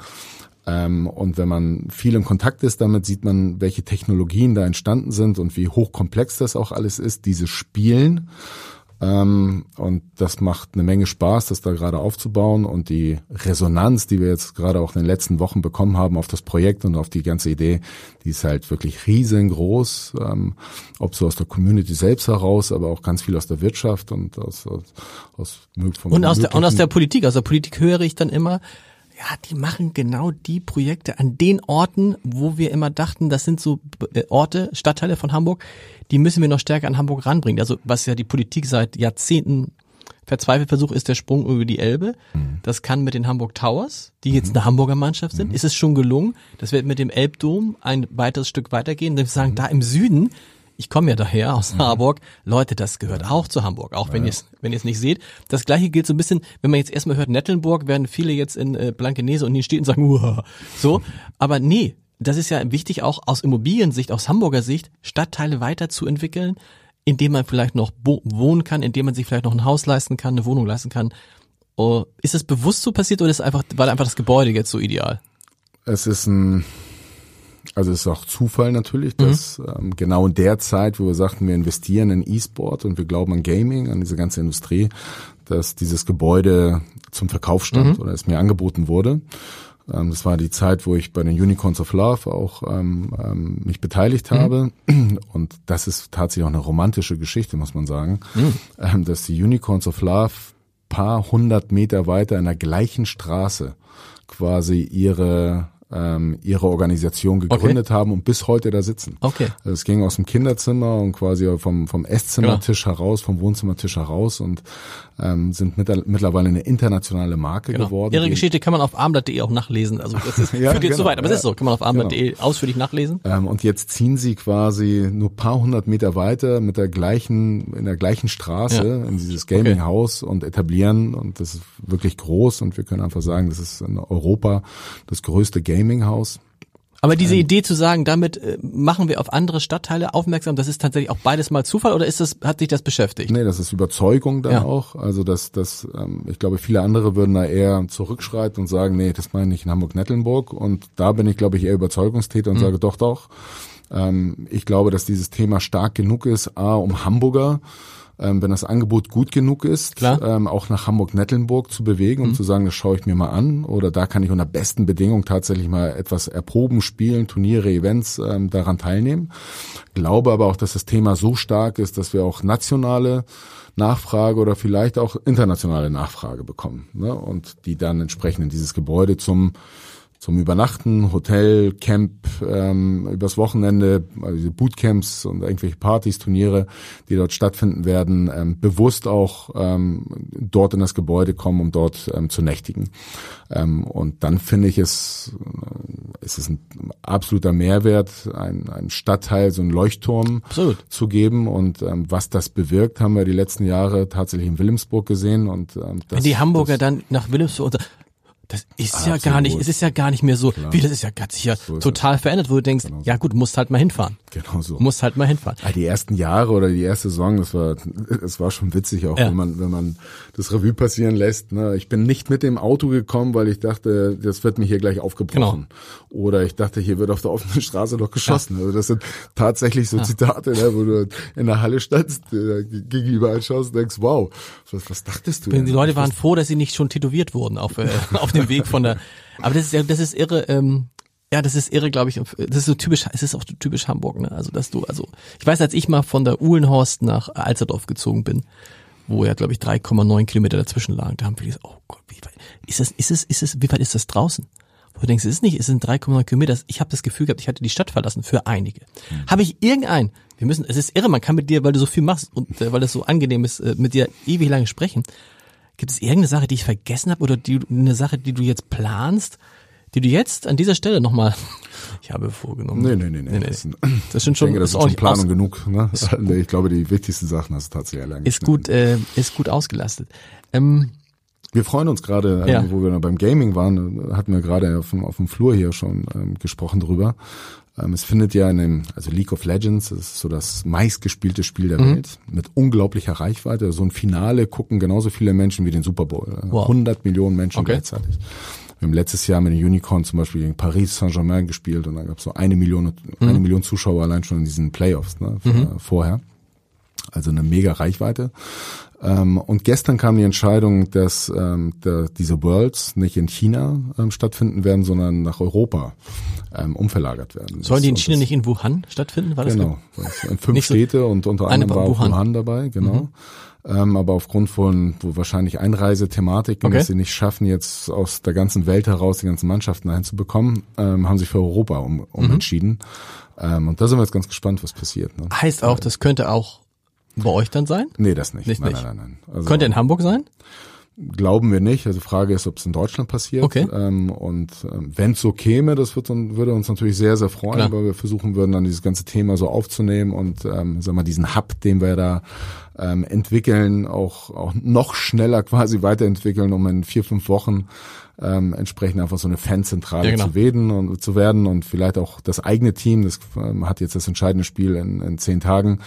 Ähm, und wenn man viel in Kontakt ist, damit sieht man, welche Technologien da entstanden sind und wie hochkomplex das auch alles ist, diese Spielen. Ähm, und das macht eine Menge Spaß, das da gerade aufzubauen und die Resonanz, die wir jetzt gerade auch in den letzten Wochen bekommen haben auf das Projekt und auf die ganze Idee, die ist halt wirklich riesengroß. Ähm, ob so aus der Community selbst heraus, aber auch ganz viel aus der Wirtschaft und aus, aus, aus und aus der und aus der Politik. Aus der Politik höre ich dann immer, ja, die machen genau die Projekte an den Orten, wo wir immer dachten, das sind so äh, Orte, Stadtteile von Hamburg, die müssen wir noch stärker an Hamburg ranbringen. Also was ja die Politik seit Jahrzehnten verzweifelt versucht, ist der Sprung über die Elbe. Mhm. Das kann mit den Hamburg Towers, die jetzt mhm. eine Hamburger Mannschaft sind, mhm. ist es schon gelungen. Das wird mit dem Elbdom ein weiteres Stück weitergehen. Wir sagen, da im Süden ich komme ja daher aus mhm. Harburg. Leute, das gehört auch zu Hamburg, auch wenn ja. ihr es wenn ihr es nicht seht. Das gleiche gilt so ein bisschen, wenn man jetzt erstmal hört Nettelnburg, werden viele jetzt in äh, Blankenese und in den Städten sagen, Uah. so, aber nee, das ist ja wichtig auch aus Immobiliensicht, aus Hamburger Sicht, Stadtteile weiterzuentwickeln, indem man vielleicht noch wohnen kann, indem man sich vielleicht noch ein Haus leisten kann, eine Wohnung leisten kann. Oh, ist das bewusst so passiert oder ist einfach, war einfach das Gebäude jetzt so ideal? Es ist ein also es ist auch Zufall natürlich, dass mhm. ähm, genau in der Zeit, wo wir sagten, wir investieren in E-Sport und wir glauben an Gaming, an diese ganze Industrie, dass dieses Gebäude zum Verkauf stand mhm. oder es mir angeboten wurde. Ähm, das war die Zeit, wo ich bei den Unicorns of Love auch ähm, ähm, mich beteiligt mhm. habe. Und das ist tatsächlich auch eine romantische Geschichte, muss man sagen, mhm. ähm, dass die Unicorns of Love paar hundert Meter weiter in der gleichen Straße quasi ihre ähm, ihre Organisation gegründet okay. haben und bis heute da sitzen. Okay. Also es ging aus dem Kinderzimmer und quasi vom, vom Esszimmertisch genau. heraus, vom Wohnzimmertisch heraus und ähm, sind mit, mittlerweile eine internationale Marke genau. geworden. Ihre Geschichte kann man auf armblatt.de auch nachlesen. Also das ist ja, führt jetzt genau, so weit, aber ja. es ist so, kann man auf armblatt.de genau. ausführlich nachlesen. Ähm, und jetzt ziehen sie quasi nur paar hundert Meter weiter mit der gleichen, in der gleichen Straße ja. in dieses Gaming-Haus okay. und etablieren und das ist wirklich groß und wir können einfach sagen, das ist in Europa das größte Gaming Gaming-Haus. Aber diese ähm, Idee zu sagen, damit äh, machen wir auf andere Stadtteile aufmerksam, das ist tatsächlich auch beides mal Zufall oder ist das, hat sich das beschäftigt? Nee, das ist Überzeugung dann ja. auch. Also das, das, ähm, ich glaube, viele andere würden da eher zurückschreiten und sagen, nee, das meine ich in Hamburg-Nettelnburg. Und da bin ich, glaube ich, eher Überzeugungstäter und mhm. sage, doch, doch. Ähm, ich glaube, dass dieses Thema stark genug ist, A, um Hamburger ähm, wenn das Angebot gut genug ist, ähm, auch nach Hamburg-Nettelnburg zu bewegen, um mhm. zu sagen, das schaue ich mir mal an oder da kann ich unter besten Bedingungen tatsächlich mal etwas erproben, spielen, Turniere, Events ähm, daran teilnehmen. Glaube aber auch, dass das Thema so stark ist, dass wir auch nationale Nachfrage oder vielleicht auch internationale Nachfrage bekommen ne? und die dann entsprechend in dieses Gebäude zum zum Übernachten, Hotel, Camp, ähm, übers Wochenende, also Bootcamps und irgendwelche Partys, Turniere, die dort stattfinden werden, ähm, bewusst auch ähm, dort in das Gebäude kommen, um dort ähm, zu nächtigen. Ähm, und dann finde ich es, äh, es ist ein absoluter Mehrwert, ein, ein Stadtteil, so ein Leuchtturm Absolut. zu geben. Und ähm, was das bewirkt, haben wir die letzten Jahre tatsächlich in Wilhelmsburg gesehen. Und ähm, das, Wenn die Hamburger das, dann nach Wilhelmsburg das ist ja gar nicht, es ist ja gar nicht mehr so, wie das ist ja ganz sicher So total verändert, wo du denkst, Genau ja gut, musst halt mal hinfahren. Genau so. Musst halt mal hinfahren. Ah, die ersten Jahre oder die erste Saison, das war, es war schon witzig, auch Ja. wenn man, wenn man das Revue passieren lässt. Ne? Ich bin nicht mit dem Auto gekommen, weil ich dachte, das wird mir hier gleich aufgebrochen. Genau. Oder ich dachte, hier wird auf der offenen Straße noch geschossen. Also das sind tatsächlich so Zitate, ne, wo du in der Halle standst, äh, gegenüber anschaust und denkst, wow, was, was dachtest du? Die? Leute waren froh, dass sie nicht schon tätowiert wurden auf, äh, auf dem Weg von der. Aber das ist ja, das ist irre. Ähm, ja, das ist irre, glaube ich. Das ist so typisch. Es ist auch so typisch Hamburg, ne? Also dass du, also ich weiß, als ich mal von der Uhlenhorst nach Alsterdorf gezogen bin, wo ja, glaube ich, 3,9 Kilometer dazwischen lagen, da haben wir gesagt, oh Gott, wie weit ist das? Ist es, ist es, wie weit ist das draußen? Wo du denkst, es ist nicht, es sind 3,9 Kilometer. Ich habe das Gefühl gehabt, ich hatte die Stadt verlassen für einige. Habe ich irgendein? Wir müssen. Es ist irre. Man kann mit dir, weil du so viel machst und äh, weil das so angenehm ist, äh, mit dir ewig lange sprechen. Gibt es irgendeine Sache, die ich vergessen habe oder die, eine Sache, die du jetzt planst, die du jetzt an dieser Stelle nochmal, ich habe vorgenommen. Nee, nee, nee, nee. nee, Das, sind, Das sind ich schon, denke, das ist ist schon Planung genug. Ne? Ich glaube, die wichtigsten Sachen hast du tatsächlich allein ist gut, äh, ist gut ausgelastet. Ähm, Wir freuen uns gerade, Ja. ähm, wo wir noch beim Gaming waren, äh, hatten wir gerade auf dem, auf dem Flur hier schon ähm, gesprochen drüber. Ähm, es findet ja in dem, also League of Legends, das ist so das meistgespielte Spiel der Mhm. Welt, mit unglaublicher Reichweite. So ein Finale gucken genauso viele Menschen wie den Super Bowl. Äh, Wow. 100 Millionen Menschen Okay. gleichzeitig. Wir haben letztes Jahr mit den Unicorn zum Beispiel gegen Paris Saint-Germain gespielt und dann gab es so eine Million, eine Mhm. Million Zuschauer allein schon in diesen Playoffs ne, äh, vorher. Also eine mega Reichweite. Ähm, und gestern kam die Entscheidung, dass ähm, der, diese Worlds nicht in China ähm, stattfinden werden, sondern nach Europa ähm, umverlagert werden. sollen die in Das- China das- nicht in Wuhan stattfinden? War das Genau. Das Fünf so- Städte und unter anderem war Wuhan. Wuhan, dabei, genau. Ähm, aber aufgrund von wahrscheinlich Einreisethematiken, Okay. dass sie nicht schaffen, jetzt aus der ganzen Welt heraus die ganzen Mannschaften einzubekommen, ähm, haben sich für Europa um, um Mhm. entschieden. Ähm, und da sind wir jetzt ganz gespannt, was passiert. Ne? Heißt auch, das könnte auch bei euch dann sein? Nee, das nicht. Nicht nein, nicht. nein, nein, nein. Also, Könnte in Hamburg sein? Glauben wir nicht. Also Frage ist, ob es in Deutschland passiert. Okay. Ähm, und ähm, wenn es so käme, das wird, würde uns natürlich sehr, sehr freuen, Klar. weil wir versuchen würden, dann dieses ganze Thema so aufzunehmen und ähm, sag mal, diesen Hub, den wir da ähm, entwickeln, auch, auch noch schneller quasi weiterentwickeln, um in vier, fünf Wochen ähm, entsprechend einfach so eine Fanzentrale Ja, genau. zu werden und zu werden und vielleicht auch das eigene Team, das ähm, hat jetzt das entscheidende Spiel in, in zehn Tagen,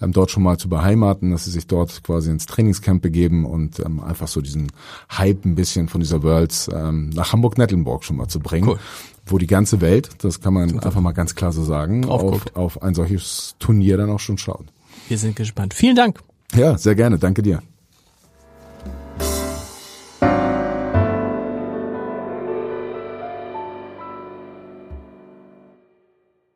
ähm, dort schon mal zu beheimaten, dass sie sich dort quasi ins Trainingscamp begeben und ähm, einfach so diesen Hype ein bisschen von dieser Worlds ähm, nach Hamburg-Nettlenburg schon mal zu bringen. Cool. Wo die ganze Welt, das kann man einfach mal ganz klar so sagen, auf, auf ein solches Turnier dann auch schon schaut. Wir sind gespannt. Vielen Dank. Ja, sehr gerne. Danke dir.